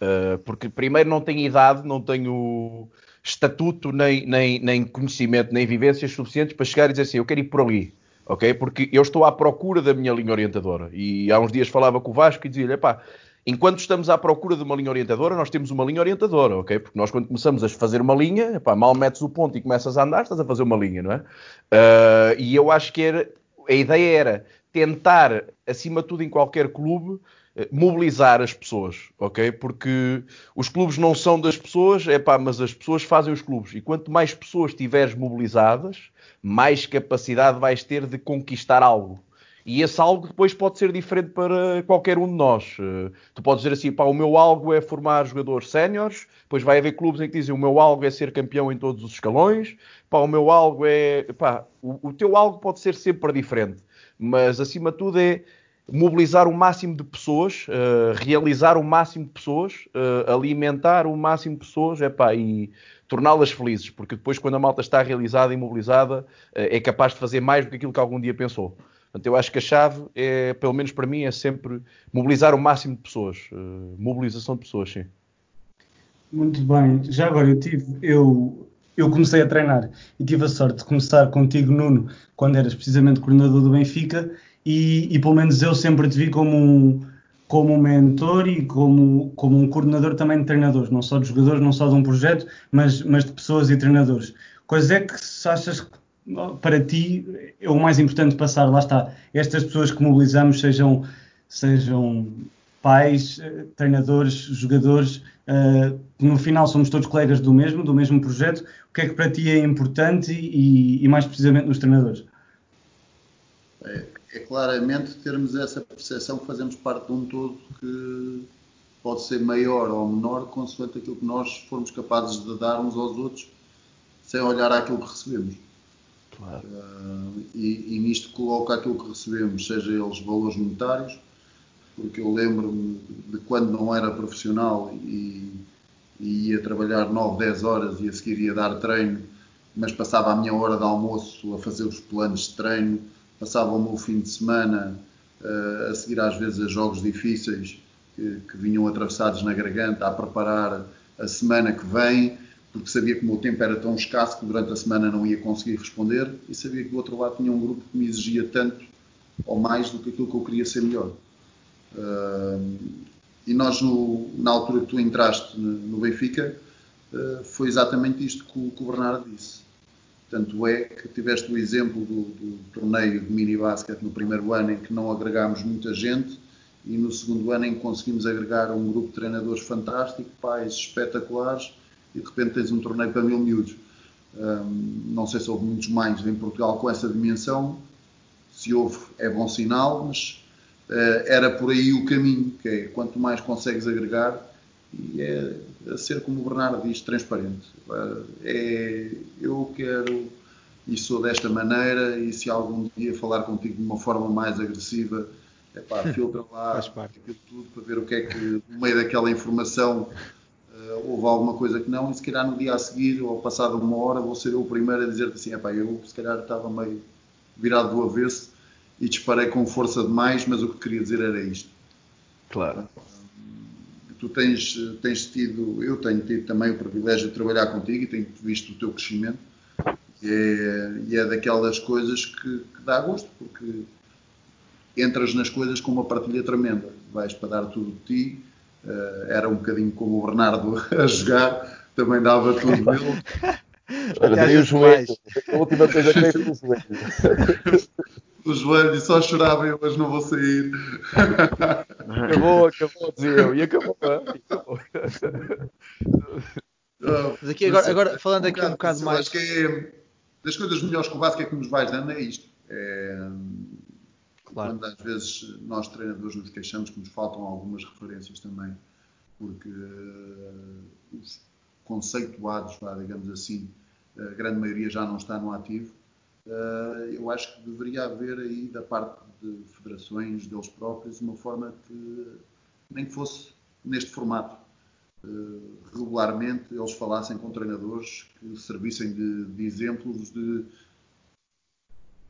uh, porque primeiro não tenho idade, não tenho estatuto, nem, nem, nem conhecimento, nem vivências suficientes para chegar e dizer assim: eu quero ir por ali. Ok? Porque eu estou à procura da minha linha orientadora. E há uns dias falava com o Vasco e dizia-lhe: pá, enquanto estamos à procura de uma linha orientadora, nós temos uma linha orientadora, ok? Porque nós, quando começamos a fazer uma linha, epá, mal metes o ponto e começas a andar, estás a fazer uma linha, não é? Uh, e eu acho que era, a ideia era tentar, acima de tudo, em qualquer clube, eh, mobilizar as pessoas, ok? Porque os clubes não são das pessoas, é pá, mas as pessoas fazem os clubes. E quanto mais pessoas tiveres mobilizadas, mais capacidade vais ter de conquistar algo. E esse algo depois pode ser diferente para qualquer um de nós. Eh, tu podes dizer assim, pá, o meu algo é formar jogadores séniores, depois vai haver clubes em que dizem o meu algo é ser campeão em todos os escalões, pá, o meu algo é... Pá, o, o teu algo pode ser sempre diferente, mas acima de tudo é mobilizar o máximo de pessoas, uh, realizar o máximo de pessoas, uh, alimentar o máximo de pessoas, epá, e torná-las felizes, porque depois quando a malta está realizada e mobilizada, uh, é capaz de fazer mais do que aquilo que algum dia pensou. Portanto, eu acho que a chave, é, pelo menos para mim, é sempre mobilizar o máximo de pessoas. Uh, mobilização de pessoas, sim. Muito bem. Já agora, eu tive, eu, eu comecei a treinar e tive a sorte de começar contigo, Nuno, quando eras precisamente coordenador do Benfica, e, e pelo menos eu sempre te vi como um, como um mentor e como, como um coordenador também de treinadores, não só de jogadores, não só de um projeto, mas, mas de pessoas e treinadores. Coisa é que achas que para ti é o mais importante passar, lá está, estas pessoas que mobilizamos sejam, sejam pais, eh, treinadores, jogadores, uh, no final somos todos colegas do mesmo, do mesmo projeto, o que é que para ti é importante e, e mais precisamente nos treinadores? É, é, claramente termos essa percepção que fazemos parte de um todo que pode ser maior ou menor consoante aquilo que nós formos capazes de dar uns aos outros sem olhar aquilo que recebemos. Claro. Uh, e, e, nisto coloca aquilo que recebemos, seja eles valores monetários, porque eu lembro-me de quando não era profissional e, e, ia trabalhar 9, 10 horas e a seguir ia dar treino, mas passava a minha hora de almoço a fazer os planos de treino, passava o meu fim de semana uh, a seguir às vezes a jogos difíceis que, que vinham atravessados na garganta a preparar a semana que vem porque sabia que o meu tempo era tão escasso que durante a semana não ia conseguir responder e sabia que do outro lado tinha um grupo que me exigia tanto ou mais do que aquilo que eu queria ser melhor. Uh, e nós, no, na altura que tu entraste no Benfica, uh, foi exatamente isto que o, que o, Bernardo disse. Tanto é que tiveste o exemplo do, do torneio de mini-basket no primeiro ano em que não agregámos muita gente e no segundo ano em que conseguimos agregar um grupo de treinadores fantástico, pais espetaculares e de repente tens um torneio para mil miúdos. Um, não sei se houve muitos mais em Portugal com essa dimensão. Se houve, é bom sinal, mas uh, era por aí o caminho, que é quanto mais consegues agregar, e é a ser, como o Bernardo diz, transparente. É, eu quero e sou desta maneira e se algum dia falar contigo de uma forma mais agressiva, é pá, filtra lá aquilo tudo para ver o que é que no meio daquela informação uh, houve alguma coisa que não e se calhar no dia a seguir ou passado uma hora vou ser eu o primeiro a dizer-te assim, é pá, eu se calhar estava meio virado do avesso e disparei com força demais, mas o que queria dizer era isto. Claro. Tu tens, tens tido, eu tenho tido também o privilégio de trabalhar contigo e tenho visto o teu crescimento e é, e é daquelas coisas que, que dá gosto, porque entras nas coisas com uma partilha tremenda. Vais para dar tudo de ti. Uh, era um bocadinho como o Bernardo a jogar, também dava tudo dele. Olha, o joelho. A última coisa que foi o joelho. o joelho e só chorava eu, mas não vou sair. acabou, acabou, dizia eu, e acabou. acabou. Mas aqui agora, agora falando aqui um bocado mais. Acho que é, das coisas melhores que o Vasco é que nos vais dando é isto. É, claro. Quando às vezes nós treinadores nos queixamos que nos faltam algumas referências também, porque uh, os conceituados, digamos assim, a grande maioria já não está no ativo. Uh, eu acho que deveria haver aí da parte de federações, deles próprios, uma forma que nem que fosse neste formato eh, regularmente eles falassem com treinadores que servissem de, de exemplos de,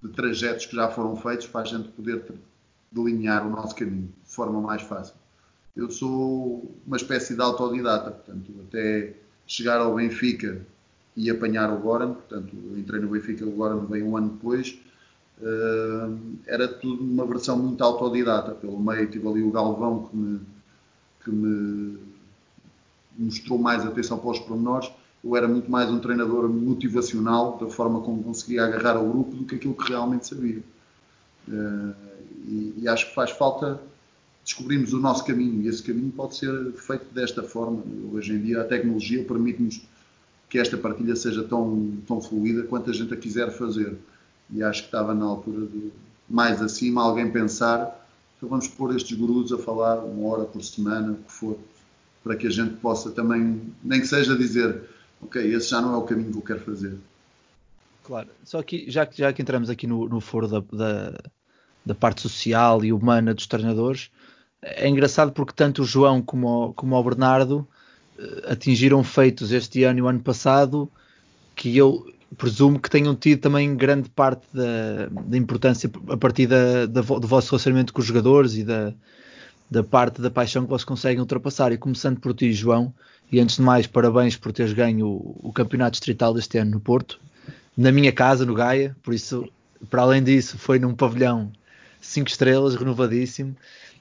de, trajetos que já foram feitos para a gente poder delinear o nosso caminho de forma mais fácil. Eu sou uma espécie de autodidata, portanto, até chegar ao Benfica e apanhar o Goran, portanto, entrei no Benfica, o Goran veio um ano depois, uh, era tudo uma versão muito autodidata. Pelo meio tive ali o Galvão que me, que me mostrou mais atenção para os pormenores. Eu era muito mais um treinador motivacional, da forma como conseguia agarrar ao grupo, do que aquilo que realmente sabia. Uh, e, e, acho que faz falta descobrirmos o nosso caminho, e esse caminho pode ser feito desta forma. Hoje em dia, a tecnologia permite-nos que esta partilha seja tão, tão fluida quanto a gente a quiser fazer. E acho que estava na altura de, mais acima, alguém pensar então vamos pôr estes gurus a falar uma hora por semana, o que for, para que a gente possa também, nem que seja dizer, ok, esse já não é o caminho que eu quero fazer. Claro, só que já já que entramos aqui no, no foro da, da, da, parte social e humana dos treinadores, é engraçado porque tanto o João como o, como o Bernardo uh, atingiram feitos este ano e o ano passado que eu presumo que tenham tido também grande parte da, da importância a partir da, da, do vosso relacionamento com os jogadores e da, da parte da paixão que vocês conseguem ultrapassar. E começando por ti, João, e antes de mais, parabéns por teres ganho o, o campeonato distrital deste ano no Porto, na minha casa, no Gaia, por isso, para além disso, foi num pavilhão 5 estrelas, renovadíssimo.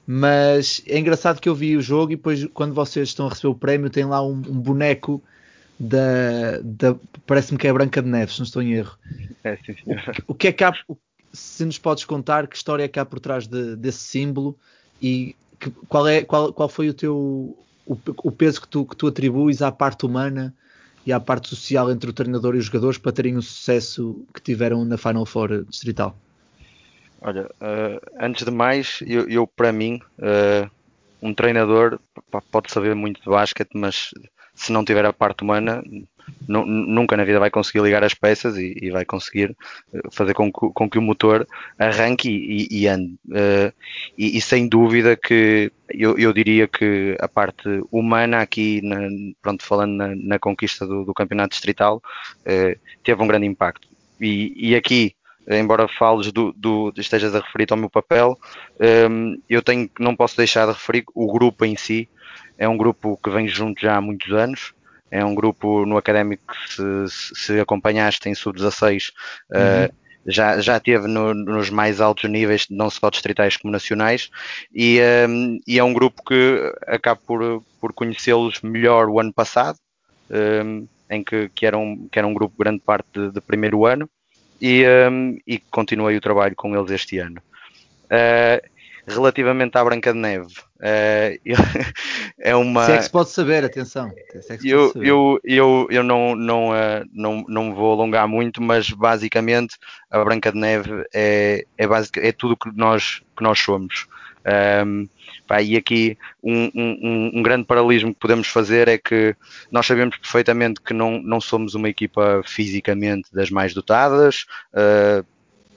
Mas é engraçado que eu vi o jogo e depois, quando vocês estão a receber o prémio, tem lá um, um boneco da, da parece-me que é Branca de Neves, não estou em erro. É, sim, o, o, que é que há, se nos podes contar, que história é que há por trás de, desse símbolo e que, qual, é, qual, qual foi o teu o, o, peso que tu, que tu atribuis à parte humana e à parte social entre o treinador e os jogadores para terem o sucesso que tiveram na Final Four distrital? Olha, uh, antes de mais, eu, eu para mim, uh, um treinador pode saber muito de basquete, mas se não tiver a parte humana, nunca na vida vai conseguir ligar as peças e, e vai conseguir eh, fazer com que, com que, o motor arranque e, e ande. Uh, e, sem dúvida que eu, eu, diria que a parte humana aqui, na, pronto, falando na, na conquista do, do, campeonato distrital, uh, teve um grande impacto. E, aqui, embora fales do, do, estejas a referir ao meu papel, um, eu tenho, não posso deixar de referir o grupo em si. É um grupo que vem junto já há muitos anos, é um grupo no académico que se, se acompanhaste em sub-16 uhum. uh, já, já teve no, nos mais altos níveis, não só distritais como nacionais, e, um, e é um grupo que acabo por, por conhecê-los melhor o ano passado, um, em que, que, era um, que era um grupo grande parte de, de primeiro ano, e, um, e continuei o trabalho com eles este ano. Uh, relativamente à Branca de Neve, uh, é uma. Se é que se pode saber, atenção. É eu, saber. eu, eu, eu não, não, uh, não, não vou alongar muito, mas basicamente a Branca de Neve é, é, basic, é tudo que nós, que nós somos. Um, pá, e aqui um, um, um, grande paralelismo que podemos fazer é que nós sabemos perfeitamente que não, não somos uma equipa fisicamente das mais dotadas, uh,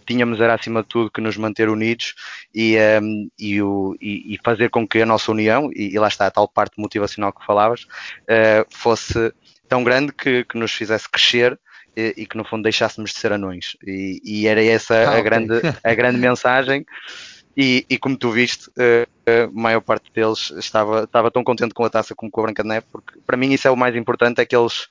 tínhamos era acima de tudo que nos manter unidos e, um, e, o, e, e, fazer com que a nossa união, e, e, lá está a tal parte motivacional que falavas, uh, fosse tão grande que, que nos fizesse crescer e, que no fundo deixássemos de ser anões. E, era essa ah, a, okay. grande, a grande mensagem. E, e, como tu viste, uh, a maior parte deles estava, estava tão contente com a taça como com a Branca de Neve, porque para mim isso é o mais importante, é que eles,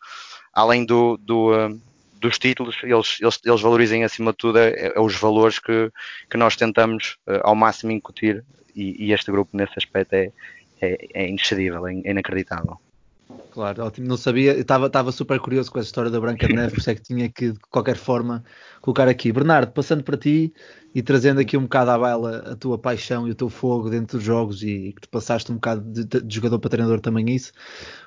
além do, do, dos títulos, eles, eles, eles valorizem acima de tudo é, é os valores que, que nós tentamos uh, ao máximo incutir e, e, este grupo nesse aspecto é, é, é inexcedível, é inacreditável. Claro, ótimo, não sabia, estava super curioso com essa história da Branca de Neve, por isso é que tinha que de qualquer forma colocar aqui. Bernardo, passando para ti e trazendo aqui um bocado à baila a tua paixão e o teu fogo dentro dos jogos e que te passaste um bocado de, de jogador para treinador também isso.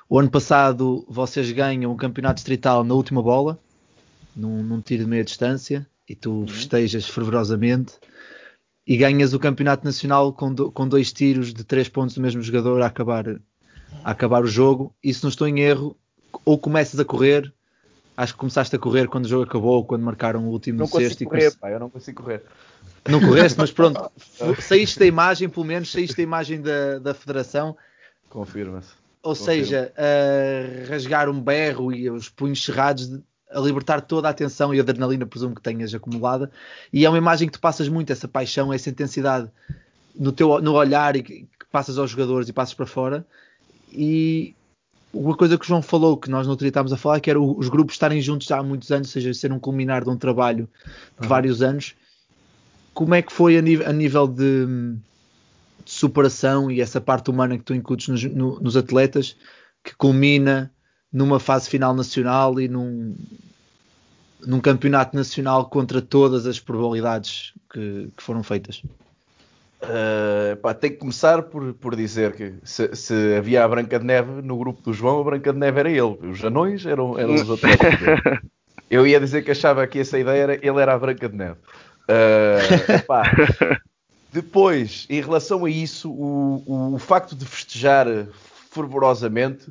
O ano passado vocês ganham o campeonato distrital na última bola, num, num tiro de meia distância, e tu uhum. festejas fervorosamente e ganhas o campeonato nacional com, do, com dois tiros de três pontos do mesmo jogador a acabar a acabar o jogo, e se não estou em erro, ou começas a correr, acho que começaste a correr quando o jogo acabou, quando marcaram o último não sexto. Correr, pá, eu não consigo correr. Não correste, mas pronto, saíste da imagem, pelo menos, saíste da imagem da, da federação. Confirma-se. Ou Confirma. seja, a rasgar um berro e os punhos cerrados, a libertar toda a atenção e a adrenalina, presumo que tenhas acumulada. E é uma imagem que tu passas muito, essa paixão, essa intensidade no, teu, no olhar e que passas aos jogadores e passas para fora. E uma coisa que o João falou, que nós dia estávamos a falar, que era os grupos estarem juntos há muitos anos, ou seja, ser um culminar de um trabalho de vários anos. Como é que foi a nível, a nível de, de, superação e essa parte humana que tu incutes nos, no, nos atletas, que culmina numa fase final nacional e num, num campeonato nacional contra todas as probabilidades que, que foram feitas? Uh, pá, tem que começar por, por dizer que se, se, havia a Branca de Neve no grupo do João, a Branca de Neve era ele, os anões eram, eram os outros. Eu ia dizer que achava que essa ideia era ele era a Branca de Neve. Uh, pá, depois, em relação a isso, o, o, o facto de festejar fervorosamente,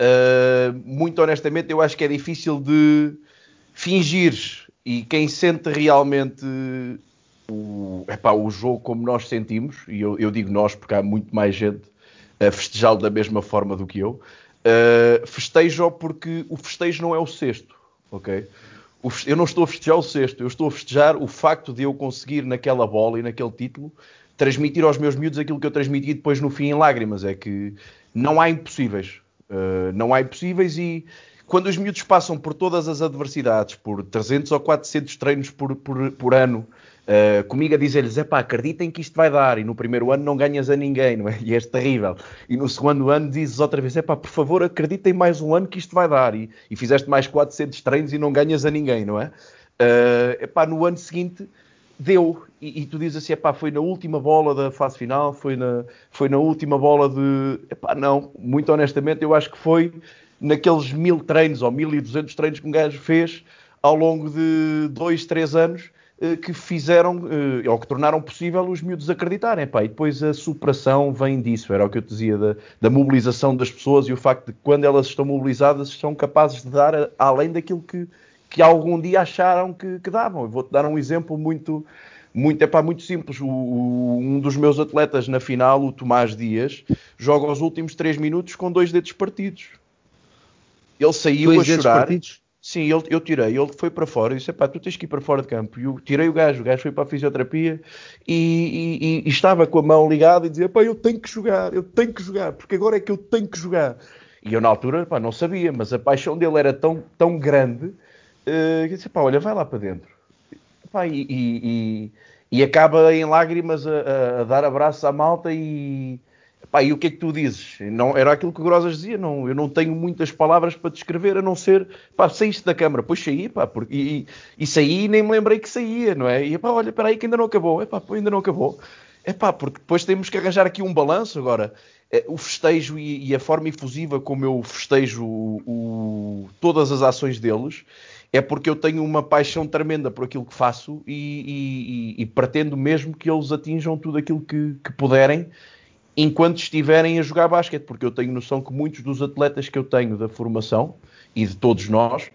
uh, muito honestamente, eu acho que é difícil de fingir. E quem sente realmente o, epá, o jogo como nós sentimos, e eu, eu, digo nós porque há muito mais gente a festejá-lo da mesma forma do que eu, uh, festejo porque o festejo não é o sexto, ok? O, eu não estou a festejar o sexto, eu estou a festejar o facto de eu conseguir naquela bola e naquele título transmitir aos meus miúdos aquilo que eu transmiti depois no fim em lágrimas, é que não há impossíveis, uh, não há impossíveis e quando os miúdos passam por todas as adversidades, por 300 ou 400 treinos por, por, por ano, Uh, comigo a dizer-lhes, é pá, acreditem que isto vai dar, e no primeiro ano não ganhas a ninguém, não é? E és terrível. E no segundo ano dizes outra vez, é pá, por favor, acreditem mais um ano que isto vai dar, e, e fizeste mais 400 treinos e não ganhas a ninguém, não é? Uh, é pá, no ano seguinte deu, e, e tu dizes assim, é pá, foi na última bola da fase final, foi na, foi na última bola de, é pá, não, muito honestamente, eu acho que foi naqueles mil treinos ou mil e duzentos treinos que um gajo fez ao longo de dois, três anos, eh, que fizeram eh, ou que tornaram possível os miúdos acreditarem. Pá, e depois a superação vem disso, era o que eu te dizia, da, da, mobilização das pessoas e o facto de quando elas estão mobilizadas são capazes de dar a, além daquilo que, que algum dia acharam que, que davam. Eu vou-te dar um exemplo muito, muito, epá, muito simples. O, o, um dos meus atletas na final, o Tomás Dias, joga os últimos 3 minutos com dois dedos partidos. Ele saiu dois a chorar. Partidos? Sim, ele, eu tirei, ele foi para fora e disse: pá, tu tens que ir para fora de campo. E eu tirei o gajo, o gajo foi para a fisioterapia e, e, e estava com a mão ligada e dizia: pá, eu tenho que jogar, eu tenho que jogar, porque agora é que eu tenho que jogar. E eu na altura pá, não sabia, mas a paixão dele era tão, tão grande uh, que disse: pá, olha, vai lá para dentro. Pá, e, e, e, acaba em lágrimas a, a, dar abraços à malta e Pá, e o que é que tu dizes? Não, era aquilo que o Grosas dizia, não, eu não tenho muitas palavras para descrever, a não ser, pá, saíste da câmara, pois saí, pá, porque, e, e saí e nem me lembrei que saía, não é? E pá, olha, espera aí que ainda não acabou, é pá, ainda não acabou. É pá, porque depois temos que arranjar aqui um balanço agora. É, o festejo e, e, a forma efusiva como eu festejo o, o, todas as ações deles é porque eu tenho uma paixão tremenda por aquilo que faço e, e, e pretendo mesmo que eles atinjam tudo aquilo que, que, puderem enquanto estiverem a jogar basquete, porque eu tenho noção que muitos dos atletas que eu tenho da formação e de todos nós,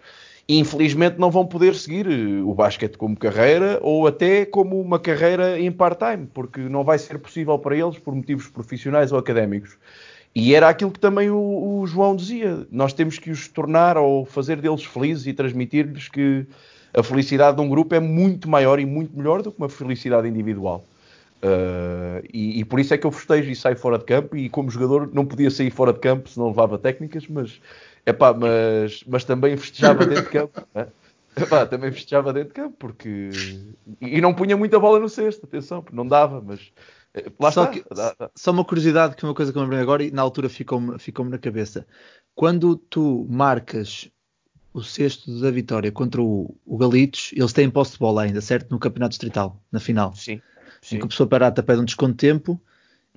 infelizmente não vão poder seguir eh, o basquete como carreira ou até como uma carreira em part-time, porque não vai ser possível para eles por motivos profissionais ou académicos. E era aquilo que também o, o, João dizia: nós temos que os tornar ou fazer deles felizes e transmitir-lhes que a felicidade de um grupo é muito maior e muito melhor do que uma felicidade individual. Uh, e, e, por isso é que eu festejo e saio fora de campo. E como jogador, não podia sair fora de campo se não levava técnicas, mas, epá, mas, mas também festejava dentro de campo. Né? Epá, também festejava dentro de campo porque. E não punha muita bola no cesto, atenção, porque não dava, mas Lá só, que, só uma curiosidade, que é uma coisa que eu me lembrei agora e na altura ficou-me ficou na cabeça. Quando tu marcas o sexto da vitória contra o, o Galitos, eles têm posse de bola ainda, certo? No campeonato distrital, na final. Sim. sim. Em que a pessoa parata pede um desconto de tempo uhum.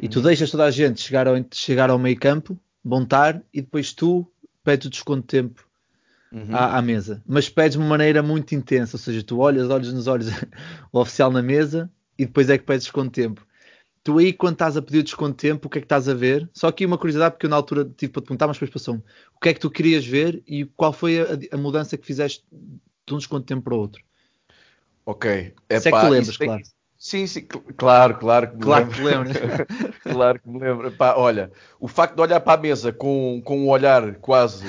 e tu uhum. deixas toda a gente chegar ao, chegar ao meio campo, montar e depois tu pedes o desconto de tempo uhum. à, à, mesa. Mas pedes de uma maneira muito intensa, ou seja, tu olhas olhos nos olhos o oficial na mesa e depois é que pedes desconto de tempo tu aí, quando estás a pedir desconto de tempo, o que é que estás a ver? Só aqui uma curiosidade, porque eu na altura tive para te perguntar, mas depois passou-me. O que é que tu querias ver e qual foi a, a mudança que fizeste de um desconto de tempo para o outro? Ok. É, Se é que lembras, tem... claro. Sim, sim, claro, claro que me claro lembro. Que lembro. claro que me lembro. Pá, olha, o facto de olhar para a mesa com, com um olhar quase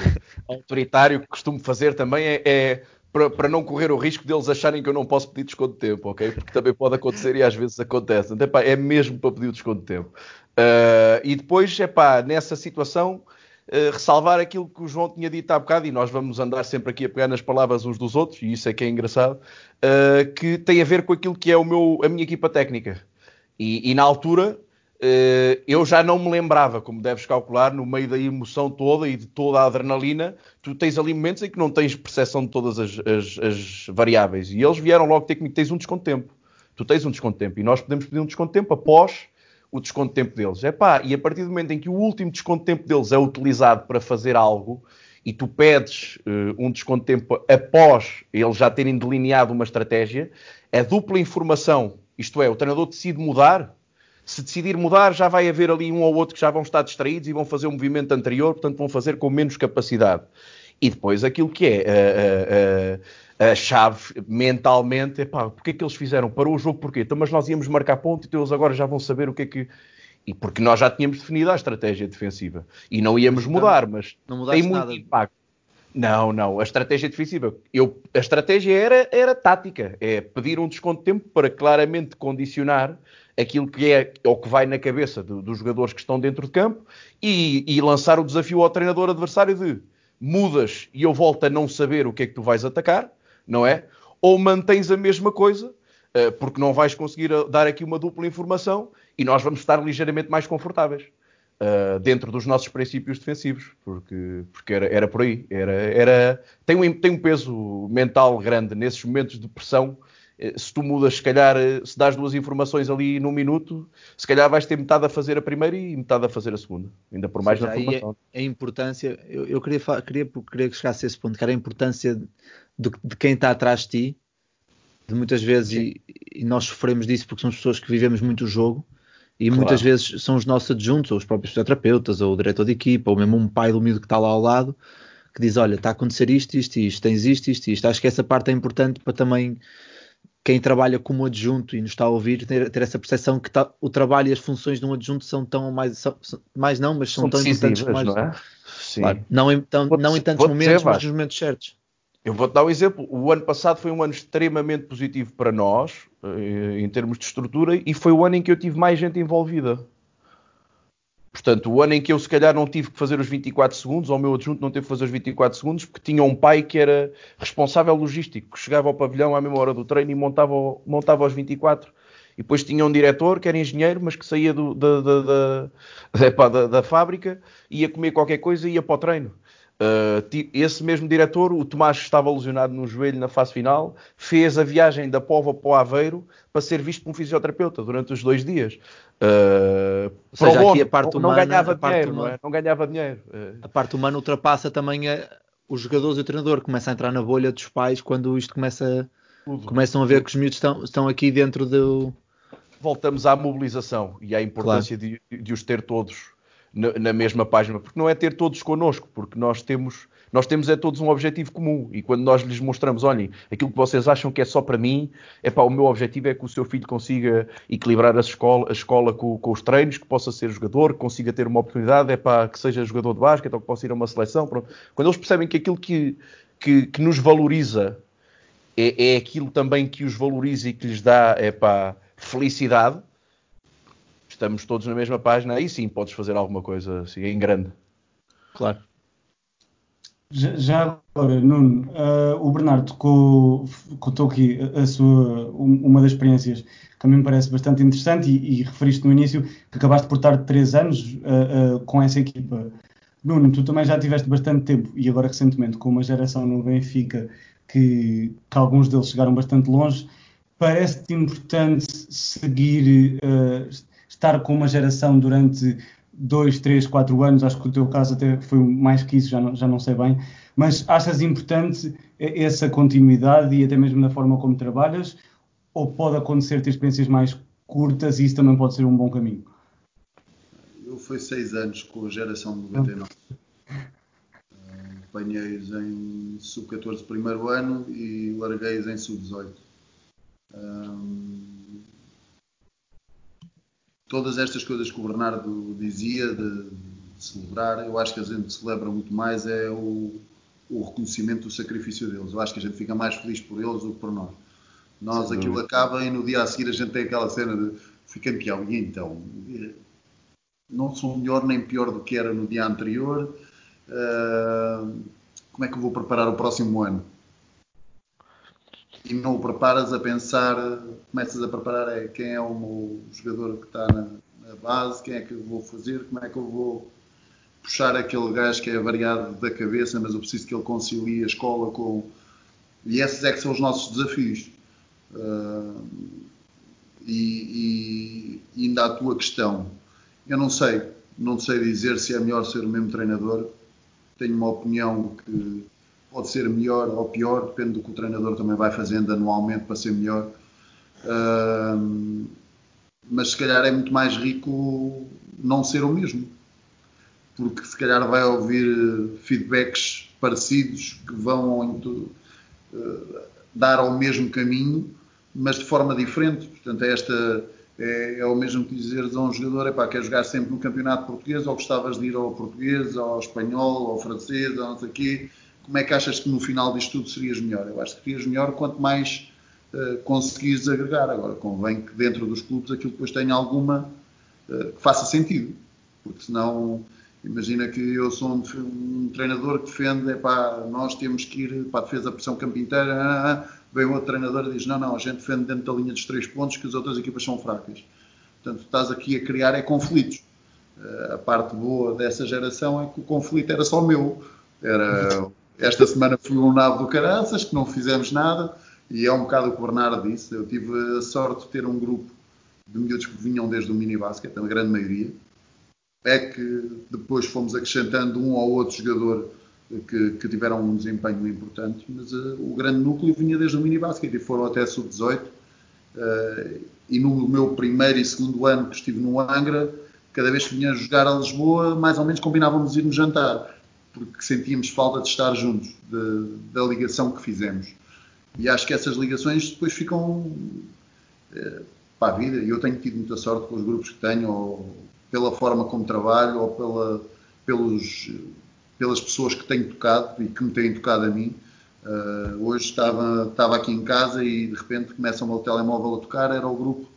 autoritário que costumo fazer também é, é para, não correr o risco deles acharem que eu não posso pedir desconto de tempo, ok? Porque também pode acontecer e às vezes acontece. Então, epá, é mesmo para pedir o desconto de tempo. Uh, e depois, é pá, nessa situação, uh, ressalvar aquilo que o João tinha dito há bocado, e nós vamos andar sempre aqui a pegar nas palavras uns dos outros, e isso é que é engraçado, uh, que tem a ver com aquilo que é o meu, a minha equipa técnica. E, e na altura, eu já não me lembrava, como deves calcular, no meio da emoção toda e de toda a adrenalina, tu tens ali momentos em que não tens percepção de todas as, as, as variáveis. E eles vieram logo ter comigo, tens um desconto de tempo. Tu tens um desconto de tempo e nós podemos pedir um desconto de tempo após o desconto de tempo deles. Epá, e a partir do momento em que o último desconto de tempo deles é utilizado para fazer algo e tu pedes uh, um desconto de tempo após eles já terem delineado uma estratégia, é dupla informação. Isto é, o treinador decide mudar, se decidir mudar, já vai haver ali um ou outro que já vão estar distraídos e vão fazer o um movimento anterior, portanto vão fazer com menos capacidade. E depois aquilo que é a, a, a, a chave mentalmente, é pá, porque é que eles fizeram? Parou o jogo porquê? Então, mas nós íamos marcar ponto, então eles agora já vão saber o que é que. E porque nós já tínhamos definido a estratégia defensiva e não íamos então, mudar, mas tem muito nada. impacto. Não, não. A estratégia defensiva. Eu, a estratégia era, era tática. É pedir um desconto de tempo para claramente condicionar aquilo que é ou que vai na cabeça do, dos jogadores que estão dentro de campo e, e, lançar o desafio ao treinador adversário de mudas e eu volto a não saber o que é que tu vais atacar, não é? Ou mantens a mesma coisa, eh, porque não vais conseguir eh, dar aqui uma dupla informação e nós vamos estar ligeiramente mais confortáveis. Uh, dentro dos nossos princípios defensivos, porque, porque era, era por aí. Era, era, tem, um, tem um peso mental grande nesses momentos de pressão se tu mudas, se calhar, eh, se dás duas informações ali num minuto, se calhar vais ter metade a fazer a primeira e metade a fazer a segunda, ainda por mais seja, na formação. A, a importância, eu, eu queria, queria, queria que chegasse a esse ponto, que era a importância de, de quem está atrás de ti, de muitas vezes, e, e, nós sofremos disso porque somos pessoas que vivemos muito o jogo, e claro. muitas vezes são os nossos adjuntos, ou os próprios fisioterapeutas, ou o diretor de equipa, ou mesmo um pai do miúdo que está lá ao lado, que diz, olha, está a acontecer isto, isto, isto, tens isto, isto, isto. Acho que essa parte é importante para também quem trabalha como adjunto e nos está a ouvir ter, ter essa percepção que tá, o trabalho e as funções de um adjunto são tão mais, são, mais não, mas são, são tão importantes mais. Não, é? claro, não, em, tão, não em tantos momentos, dizer, mas nos momentos certos. Eu vou-te dar um exemplo. O ano passado foi um ano extremamente positivo para nós, eh, em termos de estrutura, e foi o ano em que eu tive mais gente envolvida. Portanto, o ano em que eu se calhar não tive que fazer os 24 segundos, ou o meu adjunto não teve que fazer os 24 segundos, porque tinha um pai que era responsável logístico, que chegava ao pavilhão à mesma hora do treino e montava, montava aos 24. E depois tinha um diretor que era engenheiro, mas que saía do, da, da, da, da, da fábrica, ia comer qualquer coisa e ia para o treino. Uh, esse mesmo diretor, o Tomás, estava lesionado no joelho na fase final, fez a viagem da Pova para o Aveiro para ser visto por um fisioterapeuta durante os dois dias. Uh, Ou seja, aqui a parte não, humana, não ganhava dinheiro, humana, não, é? não, ganhava dinheiro. A parte humana ultrapassa também a, os jogadores e o treinador começam a entrar na bolha dos pais quando isto começa, começam a ver que os miúdos estão, estão aqui dentro do. Voltamos à mobilização e à importância claro. de, de, os ter todos na, na, mesma página, porque não é ter todos connosco, porque nós temos nós temos é todos um objetivo comum e quando nós lhes mostramos, olhem, aquilo que vocês acham que é só para mim, é para o meu objetivo é que o seu filho consiga equilibrar a escola, a escola com, com, os treinos, que possa ser jogador, que consiga ter uma oportunidade, é para que seja jogador de basquete ou que possa ir a uma seleção. Pronto. Quando eles percebem que aquilo que, que, que nos valoriza é, é, aquilo também que os valoriza e que lhes dá é para felicidade, estamos todos na mesma página, aí sim podes fazer alguma coisa assim, em grande. Claro. Já, agora, Nuno, uh, o Bernardo contou aqui a sua, uma das experiências que a mim me parece bastante interessante e, e referiste no início que acabaste por estar três anos uh, uh, com essa equipa. Nuno, tu também já tiveste bastante tempo e agora recentemente com uma geração no Benfica que, que alguns deles chegaram bastante longe. Parece-te importante seguir, estar com uma geração durante dois, três, quatro anos, acho que o teu caso até foi mais que isso, já não, já não sei bem, mas achas importante essa continuidade e até mesmo na forma como trabalhas, ou pode acontecer ter experiências mais curtas e isso também pode ser um bom caminho? Eu fui seis anos com a geração de 99. Apanhei-os em sub-14 primeiro ano e larguei-os em sub-18. Um, todas estas coisas que o Bernardo dizia de, de, celebrar, eu acho que a gente celebra muito mais é o, o, reconhecimento do sacrifício deles. Eu acho que a gente fica mais feliz por eles do que por nós. Nós Sim, aquilo acaba e no dia a seguir a gente tem aquela cena de fui campeão e então não sou melhor nem pior do que era no dia anterior. Uh, como é que eu vou preparar o próximo ano? E não o preparas a pensar, começas a preparar é quem é o meu jogador que está na, na, base, quem é que eu vou fazer, como é que eu vou puxar aquele gajo que é variado da cabeça, mas eu preciso que ele concilie a escola com. E esses é que são os nossos desafios. Uh, e, e, ainda a tua questão. Eu não sei, não sei dizer se é melhor ser o mesmo treinador. Tenho uma opinião que pode ser melhor ou pior, depende do que o treinador também vai fazendo anualmente para ser melhor. Uh, mas se calhar é muito mais rico não ser o mesmo, porque se calhar vai ouvir feedbacks parecidos que vão uh, dar ao mesmo caminho, mas de forma diferente. Portanto, esta é, é o mesmo que dizeres a um jogador: epá, quer jogar sempre no campeonato português ou gostavas de ir ao português, ao espanhol, ao francês, ou não sei o quê como é que achas que no final disto tudo serias melhor? Eu acho que serias melhor quanto mais uh, conseguires agregar. Agora, convém que dentro dos clubes aquilo depois tenha alguma uh, que faça sentido, porque senão, imagina que eu sou um, um treinador que defende, é pá, nós temos que ir para a defesa pressão campo inteira, ah, ah, ah, vem outro treinador e diz, não, não, a gente defende dentro da linha dos três pontos que as outras equipas são fracas. Portanto, estás aqui a criar é conflitos. Uh, a parte boa dessa geração é que o conflito era só meu. Era esta semana fui um nabo do Caraças, que não fizemos nada, e é um bocado o que o Bernardo disse. Eu tive a sorte de ter um grupo de miúdos que vinham desde o mini basket, a grande maioria. É que depois fomos acrescentando um ou outro jogador que, que tiveram um desempenho importante, mas uh, o grande núcleo vinha desde o mini basket e foram até sub-18. Uh, e no meu primeiro e segundo ano que estive no Angra, cada vez que vinha jogar a Lisboa, mais ou menos combinávamos ir no jantar porque sentíamos falta de estar juntos, de, da ligação que fizemos. E acho que essas ligações depois ficam é, para a vida. E eu tenho tido muita sorte com os grupos que tenho, ou pela forma como trabalho, ou pela, pelos, pelas pessoas que tenho tocado e que me têm tocado a mim. Uh, hoje estava, estava aqui em casa e de repente começa o meu telemóvel a tocar, era o grupo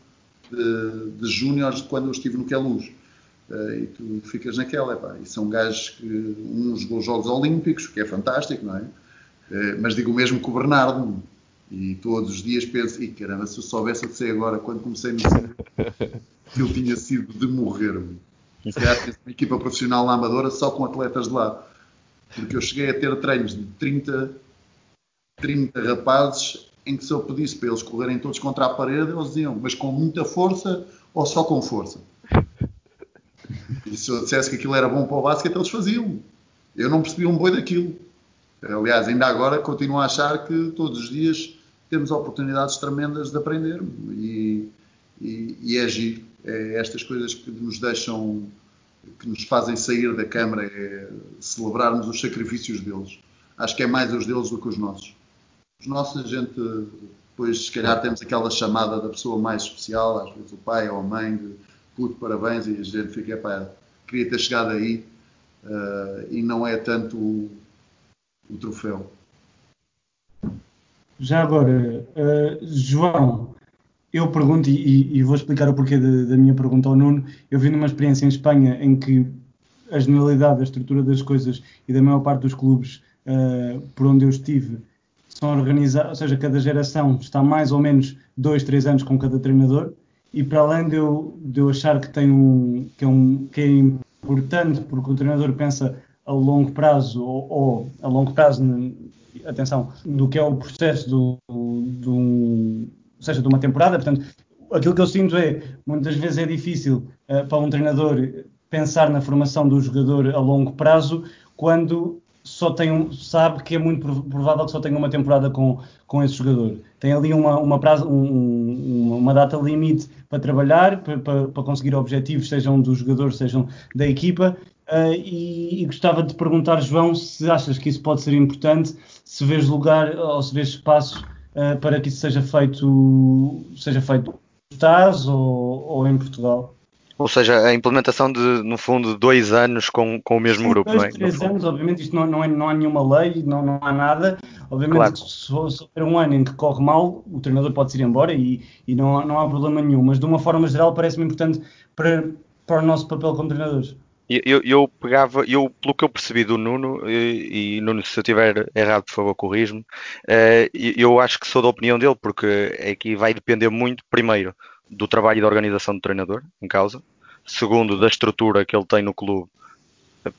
de, de júniores de quando eu estive no Queluz. Uh, e tu ficas naquela, epá, e são gajos que um jogou os Jogos Olímpicos, que é fantástico, não é? Uh, mas digo mesmo que o Bernardo, e todos os dias penso, e caramba, se eu soubesse a ser agora, quando comecei no que ele tinha sido de morrer-me. Se calhar uma equipa profissional na Amadora só com atletas de lá. Porque eu cheguei a ter treinos de 30, 30 rapazes em que se eu pedisse para eles correrem todos contra a parede, eles diziam, mas com muita força ou só com força? E se eu dissesse que aquilo era bom para o basquete, eles faziam. Eu não percebi um boi daquilo. Aliás, ainda agora continuo a achar que todos os dias temos oportunidades tremendas de aprender e, e, e é agir. É estas coisas que nos deixam, que nos fazem sair da Câmara, é celebrarmos os sacrifícios deles. Acho que é mais os deles do que os nossos. Os nossos, a gente, depois, se calhar, temos aquela chamada da pessoa mais especial, às vezes o pai ou a mãe, puto, parabéns, e a gente fica, pá, queria ter chegado aí, uh, e não é tanto o, o troféu. Já agora, uh, João, eu pergunto e, e, vou explicar o porquê de, da minha pergunta ao Nuno. Eu vi numa experiência em Espanha em que a generalidade, a estrutura das coisas e da maior parte dos clubes uh, por onde eu estive são organizados, ou seja, cada geração está mais ou menos dois, três anos com cada treinador. E para além de eu, de eu achar que, tem um, que, é um, que é importante porque o treinador pensa a longo prazo ou, ou a longo prazo atenção, do que é o processo do, do, seja, de uma temporada. Portanto, aquilo que eu sinto é, muitas vezes é difícil uh, para um treinador pensar na formação do jogador a longo prazo quando só tem um, sabe que é muito provável que só tenha uma temporada com, com esse jogador. Tem ali uma, uma, prazo, um, uma data limite para trabalhar, para, para, para, conseguir objetivos, sejam dos jogadores, sejam da equipa. Uh, e, e, gostava de perguntar, João, se achas que isso pode ser importante, se vês lugar ou se vês espaço uh, para que isso seja feito, seja feito nos ou, ou em Portugal. Ou seja, a implementação de, no fundo, dois anos com, com o mesmo Sim, grupo, dois, não é? Três anos, obviamente, isto não, não, é, não há nenhuma lei, não, não há nada. Obviamente, claro. se houver um ano em que corre mal, o treinador pode ir embora e, e não, há, não há problema nenhum. Mas, de uma forma geral, parece-me importante para, para o nosso papel como treinadores. Eu, eu, pegava, eu, pelo que eu percebi do Nuno, e, e Nuno, se eu estiver errado, por favor, corrijo-me, uh, eu acho que sou da opinião dele, porque aqui vai depender muito, primeiro, do trabalho e da organização do treinador em causa, segundo, da estrutura que ele tem no clube,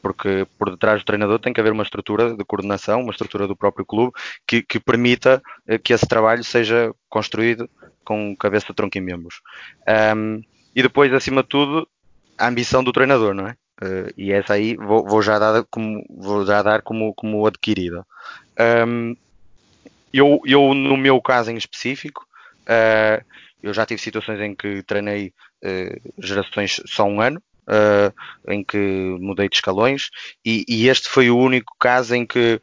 porque por detrás do treinador tem que haver uma estrutura de coordenação, uma estrutura do próprio clube que, que permita eh, que esse trabalho seja construído com cabeça, tronco e membros. Um, e depois, acima de tudo, a ambição do treinador, não é? Uh, e essa aí vou, vou, já dar como, vou já dar como, como adquirida. Um, eu, eu, no meu caso em específico, uh, eu já tive situações em que treinei uh, gerações só um ano, em que mudei de escalões, e, e, este foi o único caso em que,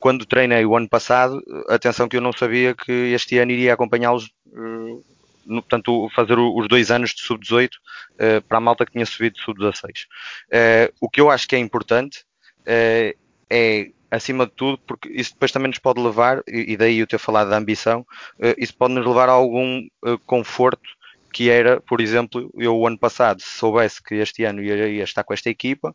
quando treinei o ano passado, atenção que eu não sabia que este ano iria acompanhá-los no, portanto, fazer os dois anos de sub-18 uh, eh, para a malta que tinha subido de sub-16. Uh, eh, o que eu acho que é importante uh, é, acima de tudo, porque isso depois também nos pode levar, e, daí eu ter falado da ambição, isso pode nos levar a algum conforto que era, por exemplo, eu o ano passado, se soubesse que este ano ia, estar com esta equipa,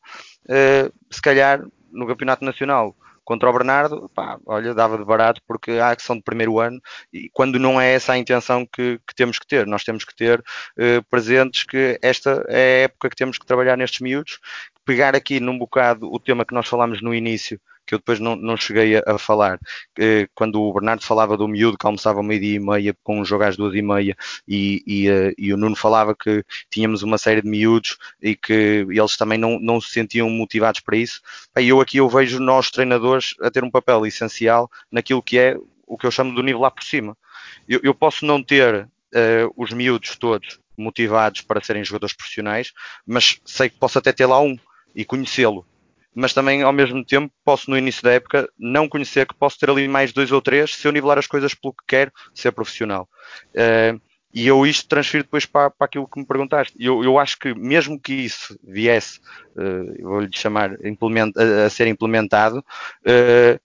se calhar no Campeonato Nacional contra o Bernardo, pá, olha, dava de barato porque há que são de primeiro ano e quando não é essa a intenção que, que temos que ter, nós temos que ter presentes que esta é a época que temos que trabalhar nestes miúdos, pegar aqui num bocado o tema que nós falámos no início, que eu depois não, não cheguei a, a falar, eh, quando o Bernardo falava do miúdo que almoçava meio-dia e meia com um jogo às duas e meia e, e, uh, e, o Nuno falava que tínhamos uma série de miúdos e que eles também não, não se sentiam motivados para isso. Aí eu aqui eu vejo nós treinadores a ter um papel essencial naquilo que é o que eu chamo do nível lá por cima. Eu, eu posso não ter uh, os miúdos todos motivados para serem jogadores profissionais, mas sei que posso até ter lá um e conhecê-lo mas também ao mesmo tempo posso no início da época não conhecer que posso ter ali mais dois ou três se eu nivelar as coisas pelo que quero ser profissional. Uh, e eu isto transfiro depois para, para aquilo que me perguntaste. Eu, eu acho que mesmo que isso viesse, uh, vou-lhe chamar, a, a, ser implementado, uh,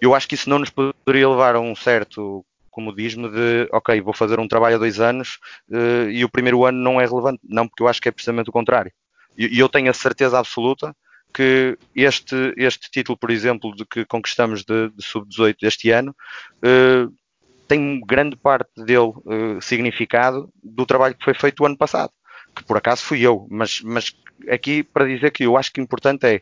eu acho que isso não nos poderia levar a um certo comodismo de, ok, vou fazer um trabalho há dois anos uh, e o primeiro ano não é relevante. Não, porque eu acho que é precisamente o contrário. E eu tenho a certeza absoluta que este, este título, por exemplo, de que conquistamos de, de sub-18 este ano, uh, tem grande parte dele uh, significado do trabalho que foi feito o ano passado, que por acaso fui eu, mas, mas aqui para dizer que eu acho que o importante é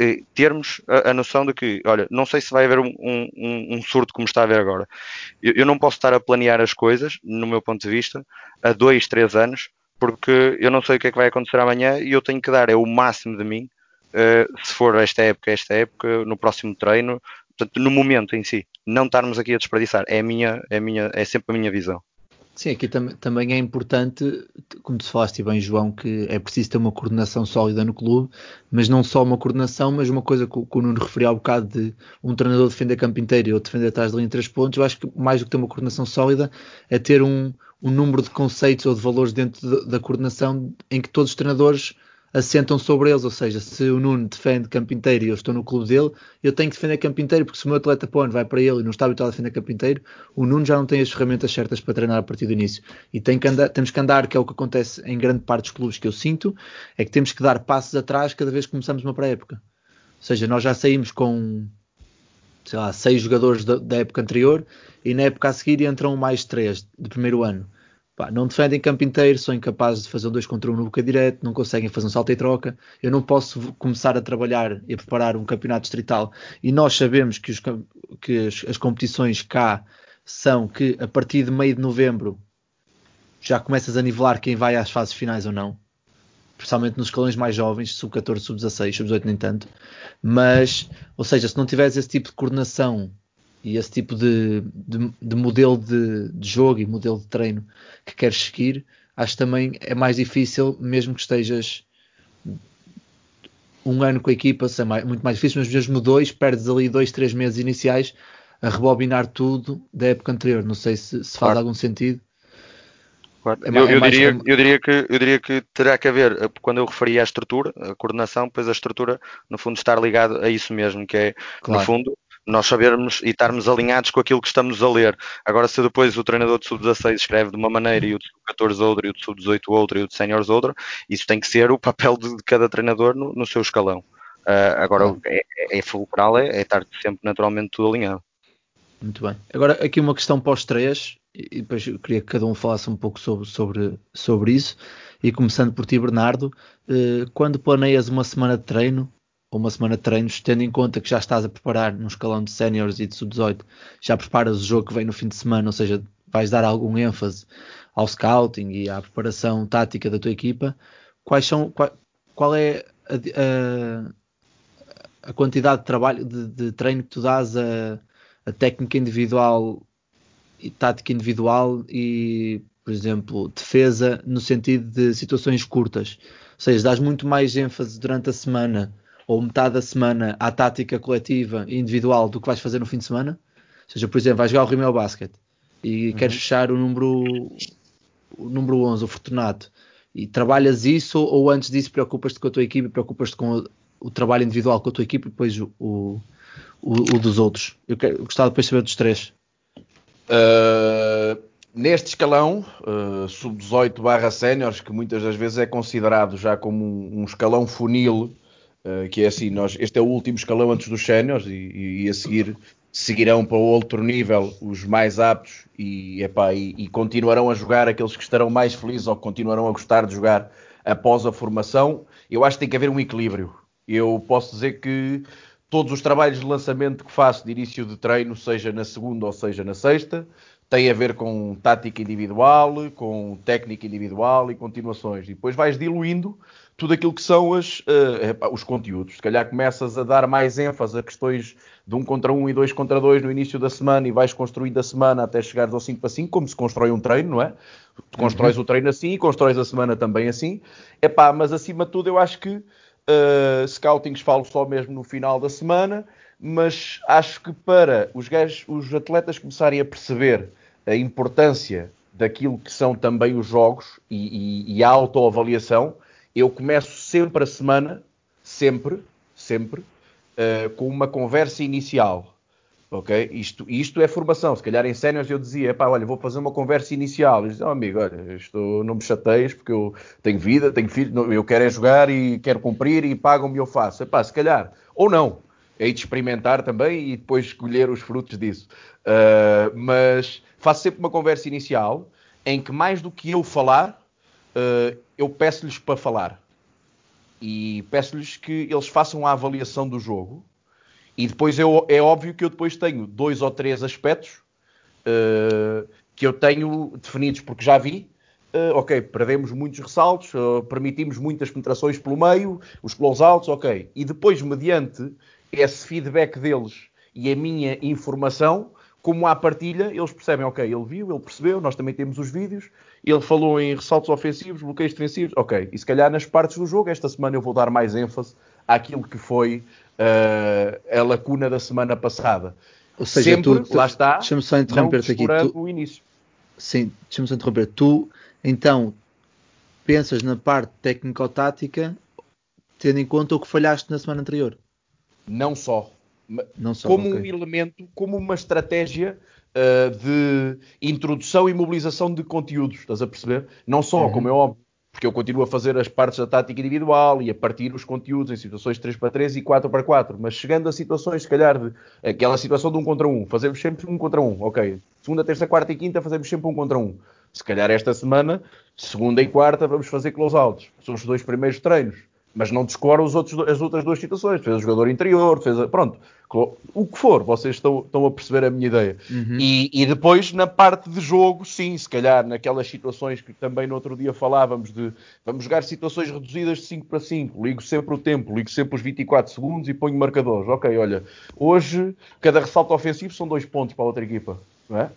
uh, termos a, a, noção de que, olha, não sei se vai haver um, um, um surto como está a ver agora. Eu, eu não posso estar a planear as coisas, no meu ponto de vista, a dois, três anos, porque eu não sei o que é que vai acontecer amanhã e eu tenho que dar é o máximo de mim Uh, se for esta época, esta época, no próximo treino, portanto, no momento em si, não estarmos aqui a desperdiçar. É, a minha, é, a minha, é sempre a minha visão. Sim, aqui tam também é importante, como tu falaste bem, João, que é preciso ter uma coordenação sólida no clube, mas não só uma coordenação, mas uma coisa que, que o Nuno referiu há bocado de um treinador defender campo inteiro e outro defender atrás da linha de três pontos. Eu acho que mais do que ter uma coordenação sólida é ter um, um número de conceitos ou de valores dentro de, da coordenação em que todos os treinadores assentam sobre eles, ou seja, se o Nuno defende campo inteiro e eu estou no clube dele, eu tenho que defender campo inteiro, porque se o meu atleta põe vai para ele e não está habituado a defender campo inteiro, o Nuno já não tem as ferramentas certas para treinar a partir do início. E tem que andar, temos que andar, que é o que acontece em grande parte dos clubes que eu sinto, é que temos que dar passos atrás cada vez que começamos uma pré-época. Ou seja, nós já saímos com sei lá, seis jogadores da, da época anterior e na época a seguir entram mais três do primeiro ano Pá, não defendem campo inteiro, são incapazes de fazer um 2 contra 1 um no boca direto, não conseguem fazer um salto e troca. Eu não posso começar a trabalhar e a preparar um campeonato distrital. E nós sabemos que, os, que as, as, competições cá são que a partir de meio de novembro já começas a nivelar quem vai às fases finais ou não. Principalmente nos escalões mais jovens, sub-14, sub-16, sub-18 nem tanto. Mas, ou seja, se não tiveres esse tipo de coordenação e esse tipo de, de, de modelo de, de, jogo e modelo de treino que queres seguir, acho que também é mais difícil, mesmo que estejas um ano com a equipa, é mais, muito mais difícil, mas mesmo dois, perdes ali dois, três meses iniciais a rebobinar tudo da época anterior. Não sei se, se faz claro. algum sentido. Claro. É, eu, eu, é diria, eu, diria, que, eu diria que terá que haver, quando eu referi à estrutura, a coordenação, pois a estrutura, no fundo, estar ligado a isso mesmo, que é, claro. no fundo, nós sabermos e estarmos alinhados com aquilo que estamos a ler. Agora, se depois o treinador de sub-16 escreve de uma maneira e o de sub-14 outra, e o de sub-18 outra, e o de séniores outra, isso tem que ser o papel de, cada treinador no, no seu escalão. Uh, agora, é, é, é fulcral, é, é estar sempre naturalmente tudo alinhado. Muito bem. Agora, aqui uma questão para os três, e depois eu queria que cada um falasse um pouco sobre, sobre, sobre isso. E começando por ti, Bernardo, uh, quando planeias uma semana de treino, uma semana de treinos, tendo em conta que já estás a preparar num escalão de séniores e de sub-18, já preparas o jogo que vem no fim de semana, ou seja, vais dar algum ênfase ao scouting e à preparação tática da tua equipa, quais são, qual, qual é a, a, a, quantidade de trabalho, de, de, treino que tu dás a, a técnica individual e tática individual e, por exemplo, defesa no sentido de situações curtas. Ou seja, dás muito mais ênfase durante a semana ou metade da semana à tática coletiva e individual do que vais fazer no fim de semana. Ou seja, por exemplo, vais jogar o Rimel Basket e uhum. queres fechar o número, o número 11, o Fortunato, e trabalhas isso ou antes disso preocupas-te com a tua equipe, preocupas-te com o, o, trabalho individual com a tua equipe e depois o, o, o dos outros? Eu, quero, eu gostava depois de saber dos três. Uh, neste escalão, uh, sub-18 barra séniores, que muitas das vezes é considerado já como um, um escalão funil eh, que é assim, nós, este é o último escalão antes dos séniores e, e, a seguir seguirão para outro nível os mais aptos e, epá, e, e, continuarão a jogar aqueles que estarão mais felizes ou que continuarão a gostar de jogar após a formação. Eu acho que tem que haver um equilíbrio. Eu posso dizer que todos os trabalhos de lançamento que faço de início de treino, seja na segunda ou seja na sexta, têm a ver com tática individual, com técnica individual e continuações. E depois vais diluindo tudo aquilo que são as, uh, os conteúdos. Se calhar começas a dar mais ênfase a questões de um contra um e dois contra dois no início da semana e vais construindo a semana até chegares ao 5 para 5, como se constrói um treino, não é? Tu constróis uhum. o treino assim e constróis a semana também assim. Epá, mas acima de tudo eu acho que uh, scoutings falo só mesmo no final da semana, mas acho que para os, gajos, os atletas começarem a perceber a importância daquilo que são também os jogos e, e, e a autoavaliação, eu começo sempre a semana, sempre, sempre, uh, com uma conversa inicial. Ok? Isto, isto é formação. Se calhar em séniores eu dizia, pá, olha, vou fazer uma conversa inicial. E dizia, oh, amigo, olha, isto não me chateias porque eu tenho vida, tenho filho, eu quero é jogar e quero cumprir e pagam-me eu faço. Epá, se calhar, ou não. É de experimentar também e depois escolher os frutos disso. Uh, mas faço sempre uma conversa inicial em que mais do que eu falar, uh, eu peço-lhes para falar. E peço-lhes que eles façam a avaliação do jogo. E depois eu, é óbvio que eu depois tenho dois ou três aspectos uh, que eu tenho definidos porque já vi. Uh, ok, perdemos muitos ressaltos, uh, permitimos muitas penetrações pelo meio, os close-outs, ok. E depois, mediante esse feedback deles e a minha informação, como à partilha, eles percebem, ok, ele viu, ele percebeu, nós também temos os vídeos, ele falou em ressaltos ofensivos, bloqueios defensivos, ok, e se calhar nas partes do jogo, esta semana eu vou dar mais ênfase àquilo que foi uh, a lacuna da semana passada. Ou seja, Sempre, tu, tu, lá está, deixa-me só interromper-te aqui. Tu, o início. Sim, deixa-me só interromper. Tu, então, pensas na parte técnico-tática, tendo em conta o que falhaste na semana anterior? Não só. Só como okay. um elemento, como uma estratégia uh, de introdução e mobilização de conteúdos, estás a perceber? Não só, uhum. como é óbvio, porque eu continuo a fazer as partes da tática individual e a partir os conteúdos em situações 3 para 3 e 4 para 4, mas chegando a situações, se calhar, de aquela situação de um contra um, fazemos sempre um contra um, ok. Segunda, terça, quarta e quinta fazemos sempre um contra um. Se calhar esta semana, segunda e quarta, vamos fazer close-outs. São os dois primeiros treinos mas não descora os outros, as outras duas situações. Fez o jogador interior, fez a, pronto, o que for, vocês estão, estão a perceber a minha ideia. Uhum. E, e, depois na parte de jogo, sim, se calhar naquelas situações que também no outro dia falávamos de vamos jogar situações reduzidas de 5 para 5, ligo sempre o tempo, ligo sempre os 24 segundos e ponho marcadores. Ok, olha, hoje cada ressalto ofensivo são dois pontos para a outra equipa, não é?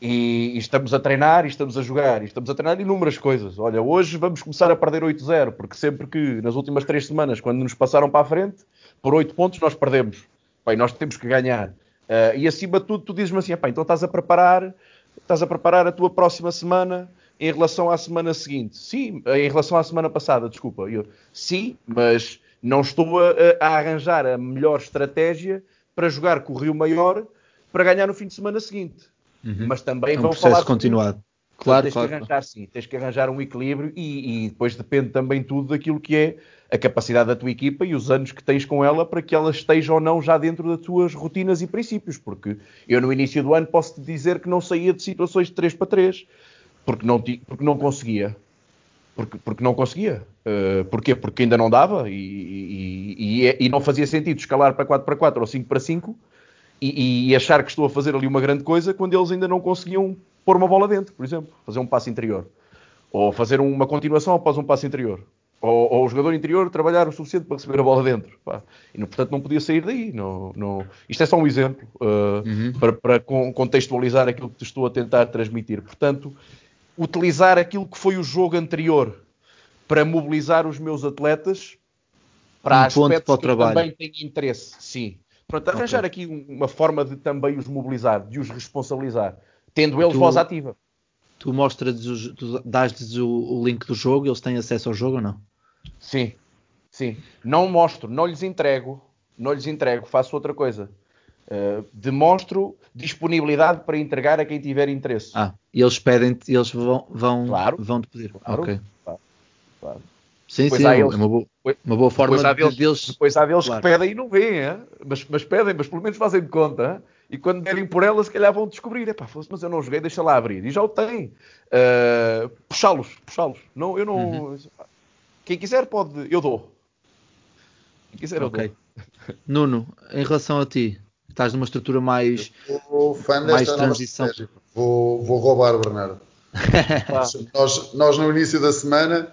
E, e, estamos a treinar, e estamos a jogar, e estamos a treinar inúmeras coisas. Olha, hoje vamos começar a perder 8-0, porque sempre que nas últimas três semanas, quando nos passaram para a frente, por 8 pontos nós perdemos. Pai, nós temos que ganhar. Uh, e acima de tudo, tu dizes-me assim, então estás a preparar, estás a preparar a tua próxima semana em relação à semana seguinte. Sim, em relação à semana passada, desculpa. Eu, sim, mas não estou a, a arranjar a melhor estratégia para jogar com o Rio Maior para ganhar no fim de semana seguinte Uhum. Mas também é um vão processo falar continuado. Claro, tens claro, que arranjar, sim, tens que arranjar um equilíbrio e, e, depois depende também tudo daquilo que é a capacidade da tua equipa e os anos que tens com ela para que ela esteja ou não já dentro das tuas rotinas e princípios. Porque eu no início do ano posso te dizer que não saía de situações de 3 para 3 porque não, porque não conseguia. Porque, porque não conseguia. Uh, porquê? Porque ainda não dava e, e, e, e não fazia sentido escalar para 4 para 4 ou 5 para 5 e, e, achar que estou a fazer ali uma grande coisa quando eles ainda não conseguiam pôr uma bola dentro, por exemplo, fazer um passo interior. Ou fazer uma continuação após um passo interior. Ou, ou o jogador interior trabalhar o suficiente para receber a bola dentro. Pá. E, portanto, não podia sair daí. Não, não... Isto é só um exemplo uh, uhum. para, para, contextualizar aquilo que te estou a tentar transmitir. Portanto, utilizar aquilo que foi o jogo anterior para mobilizar os meus atletas para um aspectos para o que trabalho. também têm interesse. Sim. Pronto, arranjar okay. aqui uma forma de também os mobilizar, de os responsabilizar, tendo eles tu, voz ativa. Tu mostras, dás-lhes o, o, link do jogo, eles têm acesso ao jogo ou não? Sim, sim. Não mostro, não lhes entrego, não lhes entrego, faço outra coisa. Uh, demonstro disponibilidade para entregar a quem tiver interesse. Ah, e eles pedem, eles vão, vão, claro, vão te pedir. Claro, ok. Claro, claro. Sim, depois sim, é eles, uma, boa, uma boa forma depois há deles, deles. Depois há deles claro. que pedem e não veem, mas, mas pedem, mas pelo menos fazem de conta. E quando derem por elas, se calhar vão descobrir: Epá, mas eu não joguei, deixa lá abrir. E já o têm. Uh, puxá-los, puxá-los. Não, eu não. Uhum. Quem quiser pode, eu dou. Quem quiser, okay. eu dou. Nuno, em relação a ti, estás numa estrutura mais. Mais transição. Vou, vou roubar o Bernardo. nós, nós, no início da semana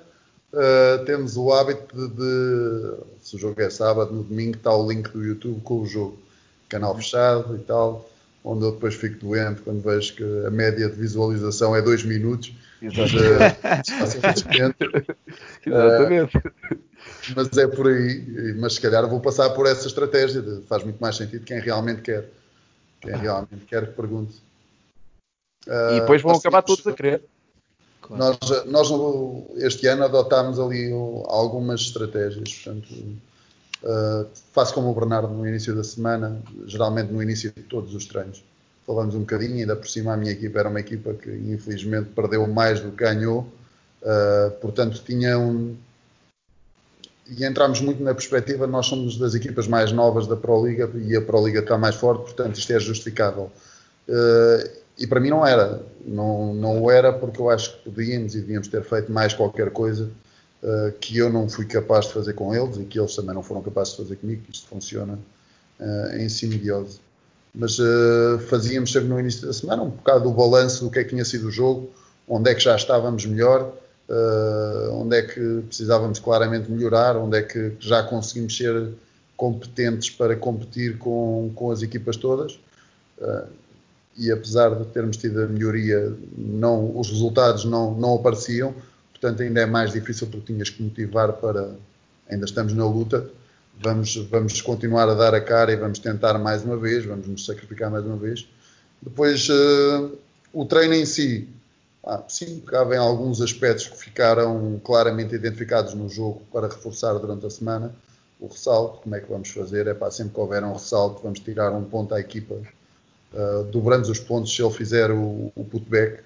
uh, temos o hábito de, de, se o jogo é sábado, no domingo está o link do YouTube com o jogo, canal fechado e tal, onde eu depois fico doente quando vejo que a média de visualização é 2 minutos. Exatamente. Exatamente. Uh, mas é por aí, mas se calhar vou passar por essa estratégia, de, faz muito mais sentido quem realmente quer. Quem realmente quer que pergunte. Uh, e depois vão acabar todos a querer. Nós, nós, este ano, adotámos ali algumas estratégias. Portanto, uh, faço como o Bernardo no início da semana, geralmente no início de todos os treinos. Falamos um bocadinho, ainda por cima a minha equipa era uma equipa que infelizmente perdeu mais do que ganhou. Uh, portanto, tinha um. E entramos muito na perspectiva, nós somos das equipas mais novas da Pro Liga e a Pro Liga está mais forte, portanto isto é justificável. Uh, e para mim não era. Não, não o era porque eu acho que podíamos e devíamos ter feito mais qualquer coisa uh, que eu não fui capaz de fazer com eles e que eles também não foram capazes de fazer comigo. Isto funciona uh, em simbiose. Mas uh, fazíamos sempre no início da semana um bocado do balanço do que é que tinha sido o jogo, onde é que já estávamos melhor, onde é que precisávamos claramente melhorar, onde é que já conseguimos ser competentes para competir com, com as equipas todas. Uh, e apesar de termos tido a melhoria, não, os resultados não, não apareciam, portanto ainda é mais difícil porque tinhas que motivar para, ainda estamos na luta, vamos, vamos continuar a dar a cara e vamos tentar mais uma vez, vamos nos sacrificar mais uma vez. Depois, uh, o treino em si, ah, sim, pegava em alguns aspectos que ficaram claramente identificados no jogo para reforçar durante a semana. O ressalto, como é que vamos fazer? É para sempre que houver um ressalto, vamos tirar um ponto à equipa Uh, dobramos os pontos se ele fizer o, o putback,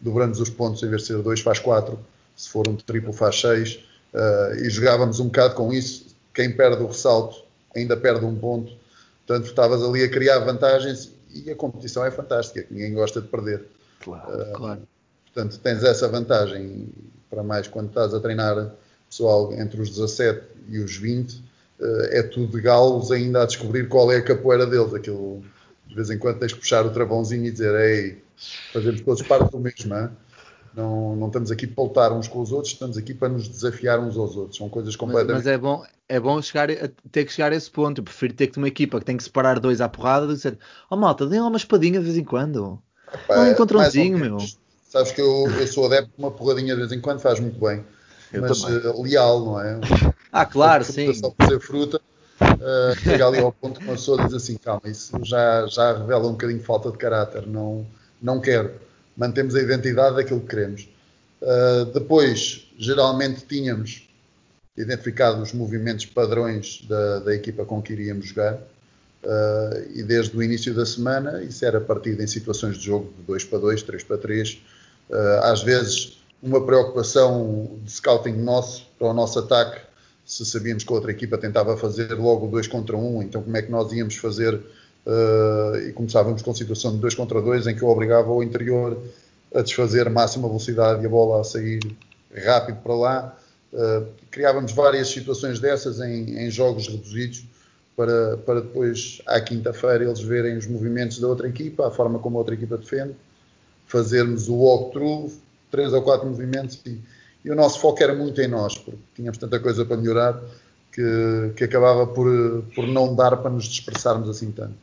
dobramos os pontos em vez de ser dois faz quatro, se for um triplo faz seis, uh, e jogávamos um bocado com isso. Quem perde o ressalto ainda perde um ponto, portanto, estavas ali a criar vantagens e a competição é fantástica, ninguém gosta de perder. Claro, uh, claro. Portanto, tens essa vantagem, para mais quando estás a treinar pessoal entre os 17 e os 20, é tudo de galos ainda a descobrir qual é a capoeira deles. Aquilo de vez em quando tens que puxar o travãozinho e dizer, ei, fazemos todos parte do mesmo, hein? não, não estamos aqui para lutar uns com os outros, estamos aqui para nos desafiar uns aos outros. São coisas completamente. Mas, mas é bom, é bom chegar a, ter que chegar a esse ponto. Eu prefiro ter que ter uma equipa que tem que separar dois à porrada e dizer, oh malta, dê lá uma espadinha de vez em quando. Epá, um encontrãozinho, meu. Sabes que eu, eu sou adepto de uma porradinha de vez em quando, faz muito bem. Eu mas uh, leal, não é? Ah, claro, sim. Só fazer fruta uh, chega ali ao ponto que uma pessoa diz assim, calma, isso já, já revela um bocadinho falta de caráter, não, não quero. Mantemos a identidade daquilo que queremos. Uh, depois, geralmente tínhamos identificado os movimentos padrões da, da equipa com que iríamos jogar. Uh, e desde o início da semana, isso era partido em situações de jogo de 2 para 2, 3 para 3. Uh, às vezes, uma preocupação de scouting nosso para o nosso ataque se sabíamos que a outra equipa tentava fazer logo dois contra um, então como é que nós íamos fazer uh, e começávamos com situação de dois contra dois em que eu obrigava o interior a desfazer máxima velocidade e a bola a sair rápido para lá. Uh, criávamos várias situações dessas em, em jogos reduzidos para, para depois, à quinta-feira, eles verem os movimentos da outra equipa, a forma como a outra equipa defende, fazermos o walkthrough, três ou quatro movimentos e e o nosso foco era muito em nós, porque tínhamos tanta coisa para melhorar que, que acabava por, por não dar para nos dispersarmos assim tanto.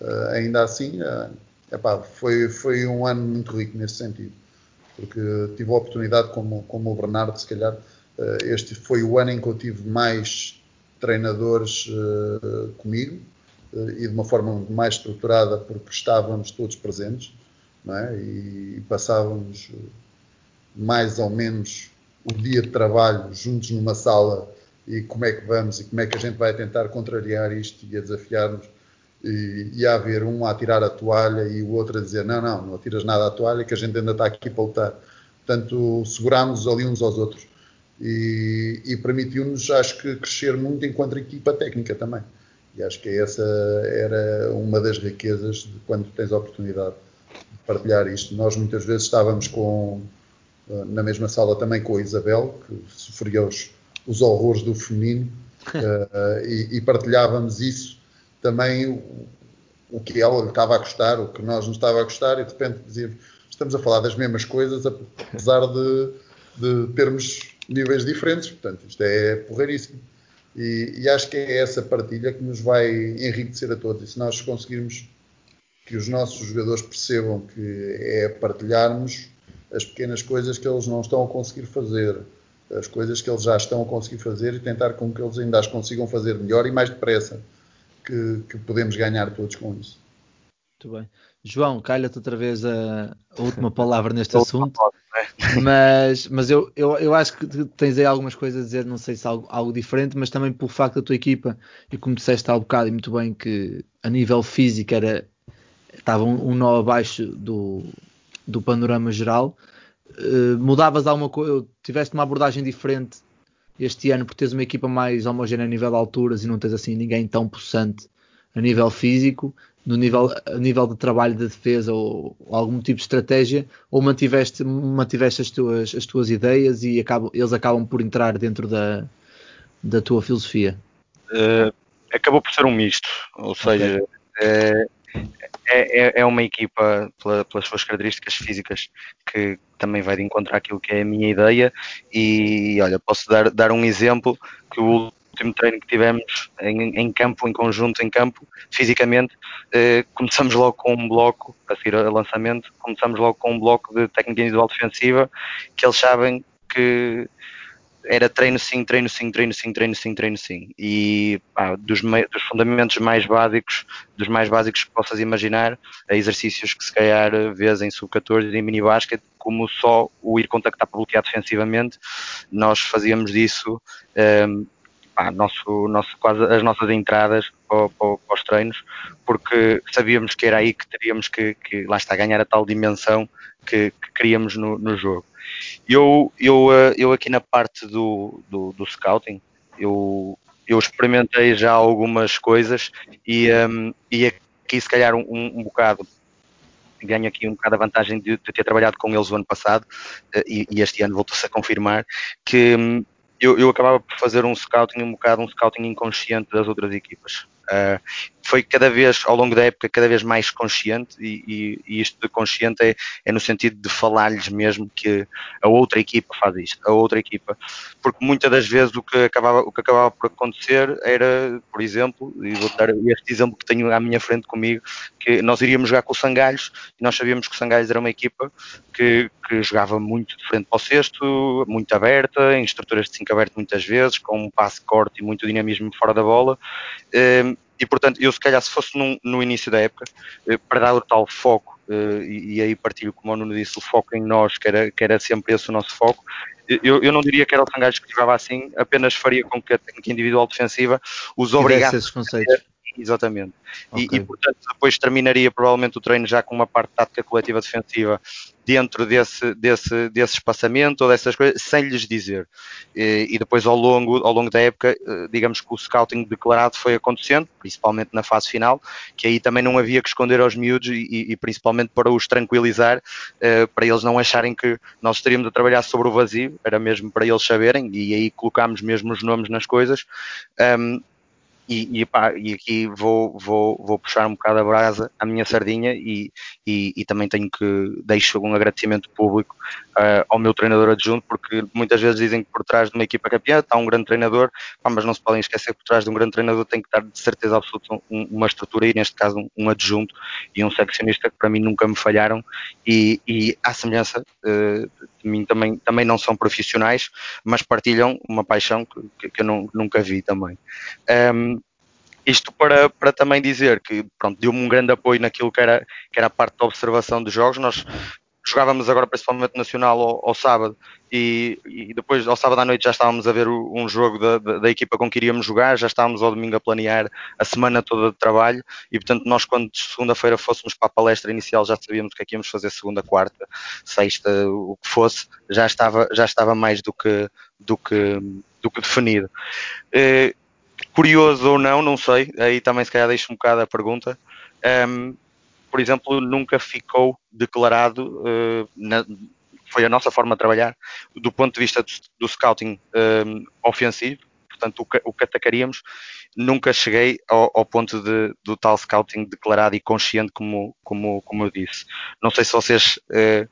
Uh, ainda assim, uh, epá, foi, foi um ano muito rico nesse sentido, porque tive a oportunidade, como, como o Bernardo, se calhar, uh, este foi o ano em que eu tive mais treinadores comigo e de uma forma mais estruturada, porque estávamos todos presentes é? e passávamos mais ou menos o dia de trabalho juntos numa sala e como é que vamos e como é que a gente vai tentar contrariar isto e a desafiar-nos e, e a haver um a tirar a toalha e o outro a dizer não, não, não atiras nada à toalha que a gente ainda está aqui para lutar. Portanto, segurámos ali uns aos outros e, e permitiu-nos, acho que, crescer muito enquanto equipa técnica também. E acho que essa era uma das riquezas de quando tens a oportunidade de partilhar isto. Nós muitas vezes estávamos com na mesma sala também com a Isabel, que sofria os, os horrores do feminino, uh, e, e, partilhávamos isso também, o, o, que ela lhe estava a gostar, o que nós nos estava a gostar, e de repente dizíamos, estamos a falar das mesmas coisas, apesar de, de termos níveis diferentes, portanto, isto é porreiríssimo. E, e, acho que é essa partilha que nos vai enriquecer a todos. E se nós conseguirmos que os nossos jogadores percebam que é partilharmos as pequenas coisas que eles não estão a conseguir fazer, as coisas que eles já estão a conseguir fazer e tentar com que eles ainda as consigam fazer melhor e mais depressa, que, que podemos ganhar todos com isso. Muito bem. João, calha-te outra vez a, a última palavra neste assunto, é? mas, mas eu, eu, eu acho que tens aí algumas coisas a dizer, não sei se algo, algo diferente, mas também pelo facto da tua equipa, e como disseste há um bocado e muito bem, que a nível físico era, estava um, um nó abaixo do, do panorama geral. Uh, mudavas alguma coisa? Tiveste uma abordagem diferente este ano por teres uma equipa mais homogénea a nível de alturas e não tens assim ninguém tão possante a nível físico, no nível, a nível de trabalho de defesa ou, ou algum tipo de estratégia, ou mantiveste, mantiveste as, tuas, as tuas ideias e acabam, eles acabam por entrar dentro da, da tua filosofia? Uh, acabou por ser um misto, ou seja, okay. é, é, é uma equipa, pela, pelas suas características físicas, que também vai de encontrar aquilo que é a minha ideia. E olha, posso dar, dar um exemplo que o último treino que tivemos em, em campo, em conjunto, em campo, fisicamente, eh, começamos logo com um bloco, a seguir ao lançamento, começamos logo com um bloco de técnica individual defensiva, que eles sabem que era treino sim, treino sim, treino sim, treino sim, treino sim. E pá, dos, dos, fundamentos mais básicos, dos mais básicos que possas imaginar, a exercícios que se calhar vês em sub-14 e em mini-basket, como só o ir contactar para bloquear defensivamente, nós fazíamos disso um, pá, nosso, nosso, quase as nossas entradas para, para, para, os treinos, porque sabíamos que era aí que teríamos que, que lá está, ganhar a tal dimensão que, que queríamos no, no jogo. Eu, eu, eh, eu aqui na parte do, do, do scouting, eu, eu experimentei já algumas coisas e, um, e aqui se calhar um, um bocado ganho aqui um bocado a vantagem de, de, ter trabalhado com eles o ano passado uh, e, e, este ano voltou-se a confirmar que um, eu, eu acabava por fazer um scouting um bocado um scouting inconsciente das outras equipas. Uh, foi cada vez, ao longo da época, cada vez mais consciente, e, e, e isto de consciente é, é, no sentido de falar-lhes mesmo que a outra equipa faz isto, a outra equipa, porque muitas das vezes o que acabava, o que acabava por acontecer era, por exemplo, e vou dar este exemplo que tenho à minha frente comigo, que nós iríamos jogar com o Sangalhos, e nós sabíamos que o Sangalhos era uma equipa que, que jogava muito de frente para o cesto, muito aberta, em estruturas de 5 aberto muitas vezes, com um passe corte e muito dinamismo fora da bola, um, e portanto, eu se calhar se fosse num, no início da época, eh, para dar o tal foco, eh, e, e, aí partilho, como o Nuno disse, o foco em nós, que era, que era sempre esse o nosso foco, eu, eu não diria que era o Sangalhos que jogava assim, apenas faria com que a técnica individual defensiva os obrigasse. Esses conceitos. Exatamente. Okay. E, e, portanto, depois terminaria provavelmente o treino já com uma parte tática coletiva defensiva dentro desse, desse, desse espaçamento ou dessas coisas, sem lhes dizer. E, e, depois, ao longo, ao longo da época, eh, digamos que o scouting declarado foi acontecendo, principalmente na fase final, que aí também não havia que esconder aos miúdos e, e principalmente para os tranquilizar, uh, para eles não acharem que nós estaríamos a trabalhar sobre o vazio, era mesmo para eles saberem, e aí colocámos mesmo os nomes nas coisas. Um, e, e, pá, e aqui vou, vou, vou puxar um bocado a brasa à minha sardinha e, e, e também tenho que deixo um agradecimento público uh, ao meu treinador adjunto, porque muitas vezes dizem que por trás de uma equipa campeã está um grande treinador, pá, mas não se podem esquecer que por trás de um grande treinador tem que estar de certeza absoluta um, uma estrutura e neste caso um, um, adjunto e um seccionista que para mim nunca me falharam e, e à semelhança uh, de mim também, também não são profissionais, mas partilham uma paixão que, que eu não, nunca vi também. Um, isto para, para também dizer que deu-me um grande apoio naquilo que era, que era a parte da observação dos jogos. Nós jogávamos agora principalmente nacional ao, ao sábado e, e, depois ao sábado à noite já estávamos a ver um jogo da, da, da, equipa com que iríamos jogar, já estávamos ao domingo a planear a semana toda de trabalho e portanto nós quando segunda-feira fôssemos para a palestra inicial já sabíamos o que é que íamos fazer segunda, quarta, sexta, o que fosse, já estava, já estava mais do que, do que, do que definido. Uh, curioso ou não, não sei, aí também se calhar deixo um bocado a pergunta. Um, por exemplo, nunca ficou declarado, uh, na, foi a nossa forma de trabalhar, do ponto de vista do, do scouting um, ofensivo, portanto, o que, o atacaríamos, nunca cheguei ao, ao ponto de, do tal scouting declarado e consciente, como, como, como eu disse. Não sei se vocês. Uh,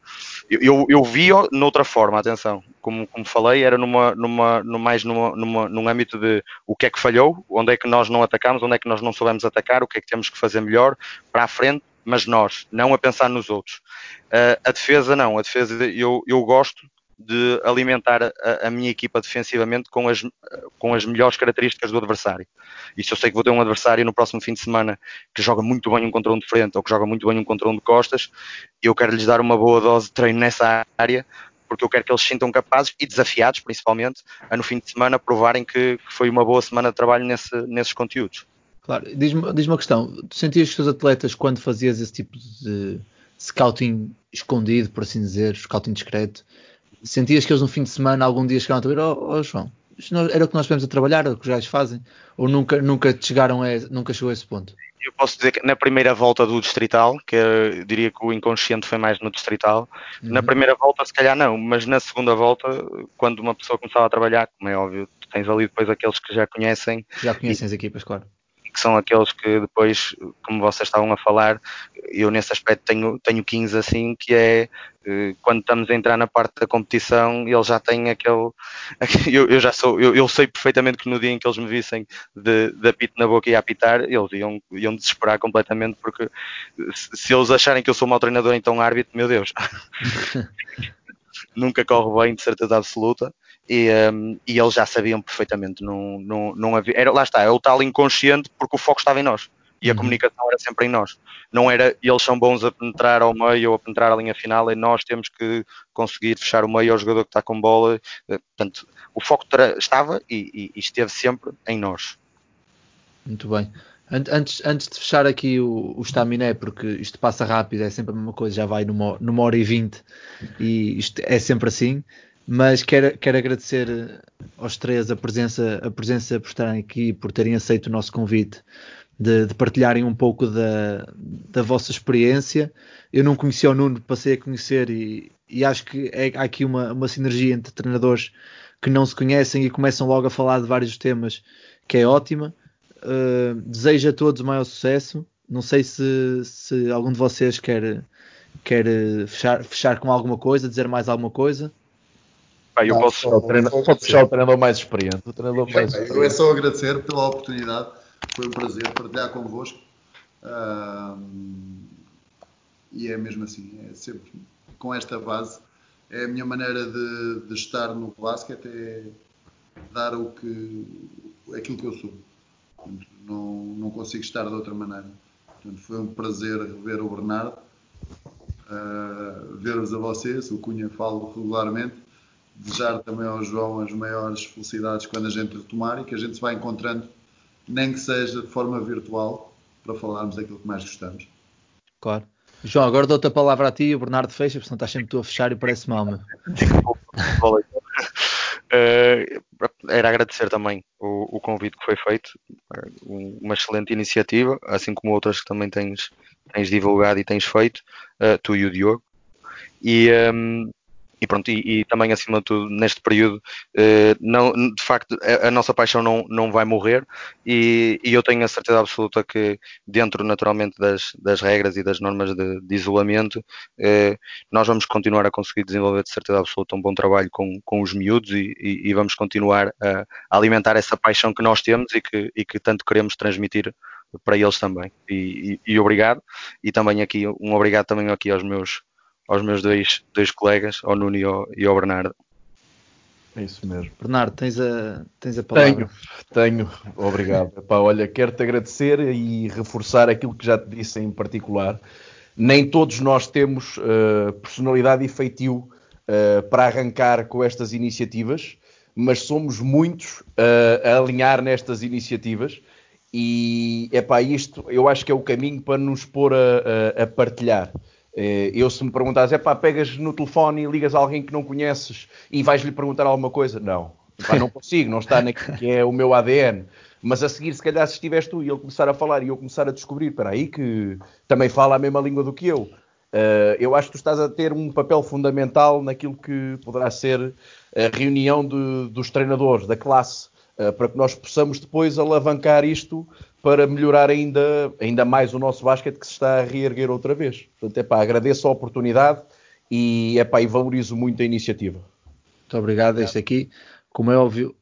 eu, eu vi noutra forma, atenção, como, como falei, era numa, numa, no mais numa, numa, num âmbito de o que é que falhou, onde é que nós não atacamos, onde é que nós não soubemos atacar, o que é que temos que fazer melhor para a frente, mas nós, não a pensar nos outros. Uh, a defesa não, a defesa eu, eu gosto de alimentar a, a, minha equipa defensivamente com as, com as melhores características do adversário. E se eu sei que vou ter um adversário no próximo fim de semana que joga muito bem um contra um de frente ou que joga muito bem um contra um de costas, eu quero lhes dar uma boa dose de treino nessa área porque eu quero que eles se sintam capazes e desafiados, principalmente, a no fim de semana provarem que, que foi uma boa semana de trabalho nesse, nesses conteúdos. Claro, diz-me diz uma questão: tu sentias que os atletas, quando fazias esse tipo de scouting escondido, por assim dizer, scouting discreto, sentias que eles no fim de semana, algum dia chegaram a te ver, oh, oh João, era o que nós tivemos a trabalhar, era o que os gajos fazem, ou nunca, nunca chegaram a, nunca chegou a esse ponto? Eu posso dizer que na primeira volta do Distrital, que eu diria que o inconsciente foi mais no Distrital, uhum. na primeira volta se calhar não, mas na segunda volta, quando uma pessoa começava a trabalhar, como é óbvio, tens ali depois aqueles que já conhecem. Já conhecem e, as equipas, claro que são aqueles que depois, como vocês estavam a falar, eu nesse aspecto tenho, tenho 15 assim, que é eh, quando estamos a entrar na parte da competição, ele já tem aquele. Eu, eu já sou, eu, eu, sei perfeitamente que no dia em que eles me vissem de, de apito na boca e a apitar, eles iam, iam desesperar completamente, porque se, se eles acharem que eu sou mau treinador, então árbitro, meu Deus. Nunca corre bem, de certeza absoluta. E, um, e eles já sabiam perfeitamente, não, não, não havia, era, lá está, é o tal inconsciente porque o foco estava em nós e a uhum. comunicação era sempre em nós. Não era eles são bons a penetrar ao meio ou a penetrar a linha final, é nós temos que conseguir fechar o meio ao jogador que está com bola. Eh, portanto, o foco estava e, e, esteve sempre em nós. Muito bem. Antes, antes de fechar aqui o, o estaminé, porque isto passa rápido, é sempre a mesma coisa, já vai numa, numa hora e vinte e isto é sempre assim. Mas quero, quero agradecer aos três a presença, a presença por estarem aqui, por terem aceito o nosso convite de, de, partilharem um pouco da, da vossa experiência. Eu não conhecia o Nuno, passei a conhecer e, e acho que é, há aqui uma, uma sinergia entre treinadores que não se conhecem e começam logo a falar de vários temas, que é ótima. Uh, desejo a todos o maior sucesso. Não sei se, se algum de vocês quer, quer fechar, fechar com alguma coisa, dizer mais alguma coisa. Eu posso, o treinador, o treinador mais experiente. O treinador mais experiente. Eu é só agradecer pela oportunidade foi um prazer partilhar convosco. e é mesmo assim, é sempre com esta base. É a minha maneira de, de estar no basquete, é dar o que, aquilo que eu sou. Portanto, não, não consigo estar de outra maneira. Portanto, foi um prazer rever o Bernardo, uh, ver-vos a vocês, o Cunha falo regularmente, desejar também ao João as maiores felicidades quando a gente retomar e que a gente se vai encontrando nem que seja de forma virtual, para falarmos daquilo que mais gostamos. Claro. João, agora dou-te a palavra a ti e o Bernardo fecha, porque senão estás sempre tu a fechar e parece mal, meu. Uh, era agradecer também o, o, convite que foi feito, uh, uma excelente iniciativa, assim como outras que também tens, tens divulgado e tens feito, uh, tu e o Diogo. E, um, ehm, e pronto, e, e, também acima de tudo neste período eh, não, de facto a, a, nossa paixão não, não vai morrer. E, e, eu tenho a certeza absoluta que dentro naturalmente das, das regras e das normas de, de isolamento eh, nós vamos continuar a conseguir desenvolver de certeza absoluta um bom trabalho com, com os miúdos e, e vamos continuar a, alimentar essa paixão que nós temos e que, e que tanto queremos transmitir para eles também. E, e obrigado. E também aqui um obrigado também aqui aos meus aos meus dois, dois colegas, ao Nuno e ao, e ao Bernardo. É isso mesmo. Bernardo, tens a, tens a palavra. Tenho, tenho. Obrigado. Epá, olha, quero-te agradecer e reforçar aquilo que já te disse em particular. Nem todos nós temos uh, personalidade e feitio uh, para arrancar com estas iniciativas, mas somos muitos uh, a alinhar nestas iniciativas e, epá, isto eu acho que é o caminho para nos pôr a, a, a partilhar. Eh, eu, se me perguntares, é pá, pegas no telefone e ligas a alguém que não conheces e vais-lhe perguntar alguma coisa? Não, pá, não consigo, não está naquilo que é o meu ADN. Mas a seguir, se calhar, se estiveres tu e ele começar a falar e eu começar a descobrir, espera aí, que também fala a mesma língua do que eu, uh, eu acho que tu estás a ter um papel fundamental naquilo que poderá ser a reunião de, dos treinadores, da classe, uh, para que nós possamos depois alavancar isto para melhorar ainda, ainda mais o nosso basquete que se está a reerguer outra vez. Portanto, é pá, agradeço a oportunidade e, é pá, e valorizo muito a iniciativa. Muito obrigado. Este aqui, como é óbvio,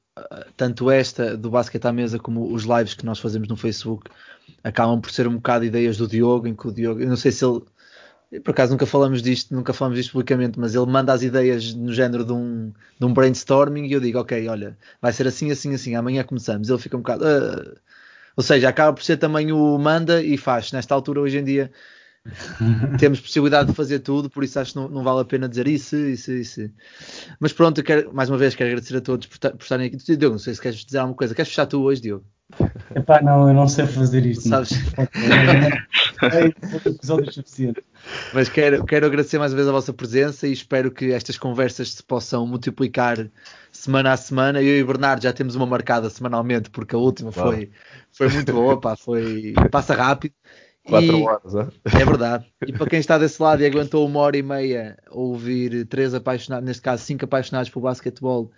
tanto esta do basquete à mesa como os lives que nós fazemos no Facebook acabam por ser um bocado ideias do Diogo, em que o Diogo, eu não sei se ele por acaso nunca falamos disto, nunca falamos disto publicamente, mas ele manda as ideias no género de um, de um brainstorming e eu digo, ok, olha, vai ser assim, assim, assim, amanhã começamos. Ele fica um bocado, uh, ou seja, acaba por ser também o manda e faz. Nesta altura, hoje em dia, temos possibilidade de fazer tudo, por isso acho que não, não, vale a pena dizer isso, isso, isso. Mas pronto, quero, mais uma vez quero agradecer a todos por, por estarem aqui. Diogo, não sei se queres dizer alguma coisa. Queres fechar tu hoje, Diogo? Epá, não, eu não sei fazer isto. Sabes? é episódios suficientes. Mas quero, quero agradecer mais uma vez a vossa presença e espero que estas conversas se possam multiplicar semana a semana. Eu e o Bernardo já temos uma marcada semanalmente, porque a última foi, foi muito boa, pá, foi, passa rápido. Quatro horas, é? é verdade. E para quem está desse lado e aguentou uma hora e meia ouvir três apaixonados, neste caso cinco apaixonados por basquetebol,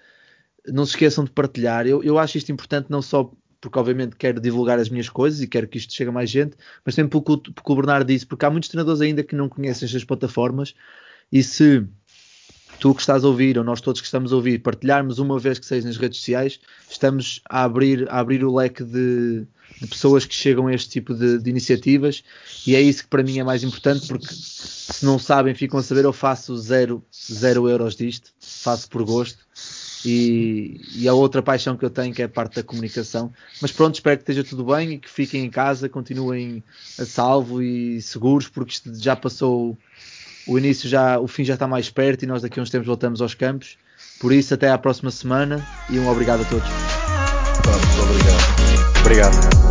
não se esqueçam de partilhar. Eu, eu acho isto importante não só porque obviamente quero divulgar as minhas coisas e quero que isto chegue a mais gente, mas também porque, porque o Bernardo disse, porque há muitos treinadores ainda que não conhecem estas plataformas E se tu que estás a ouvir, ou nós todos que estamos a ouvir, partilharmos uma vez que seja nas redes sociais, estamos a abrir, a abrir o leque de, de pessoas que chegam a este tipo de, de, iniciativas e é isso que para mim é mais importante porque se não sabem, ficam a saber, eu faço zero, zero euros disto, faço por gosto e, e a outra paixão que eu tenho que é a parte da comunicação. Mas pronto, espero que esteja tudo bem e que fiquem em casa, continuem a salvo e seguros porque isto já passou o início já, o fim já está mais perto e nós daqui a uns tempos voltamos aos campos. Por isso, até à próxima semana e um obrigado a todos. Muito obrigado.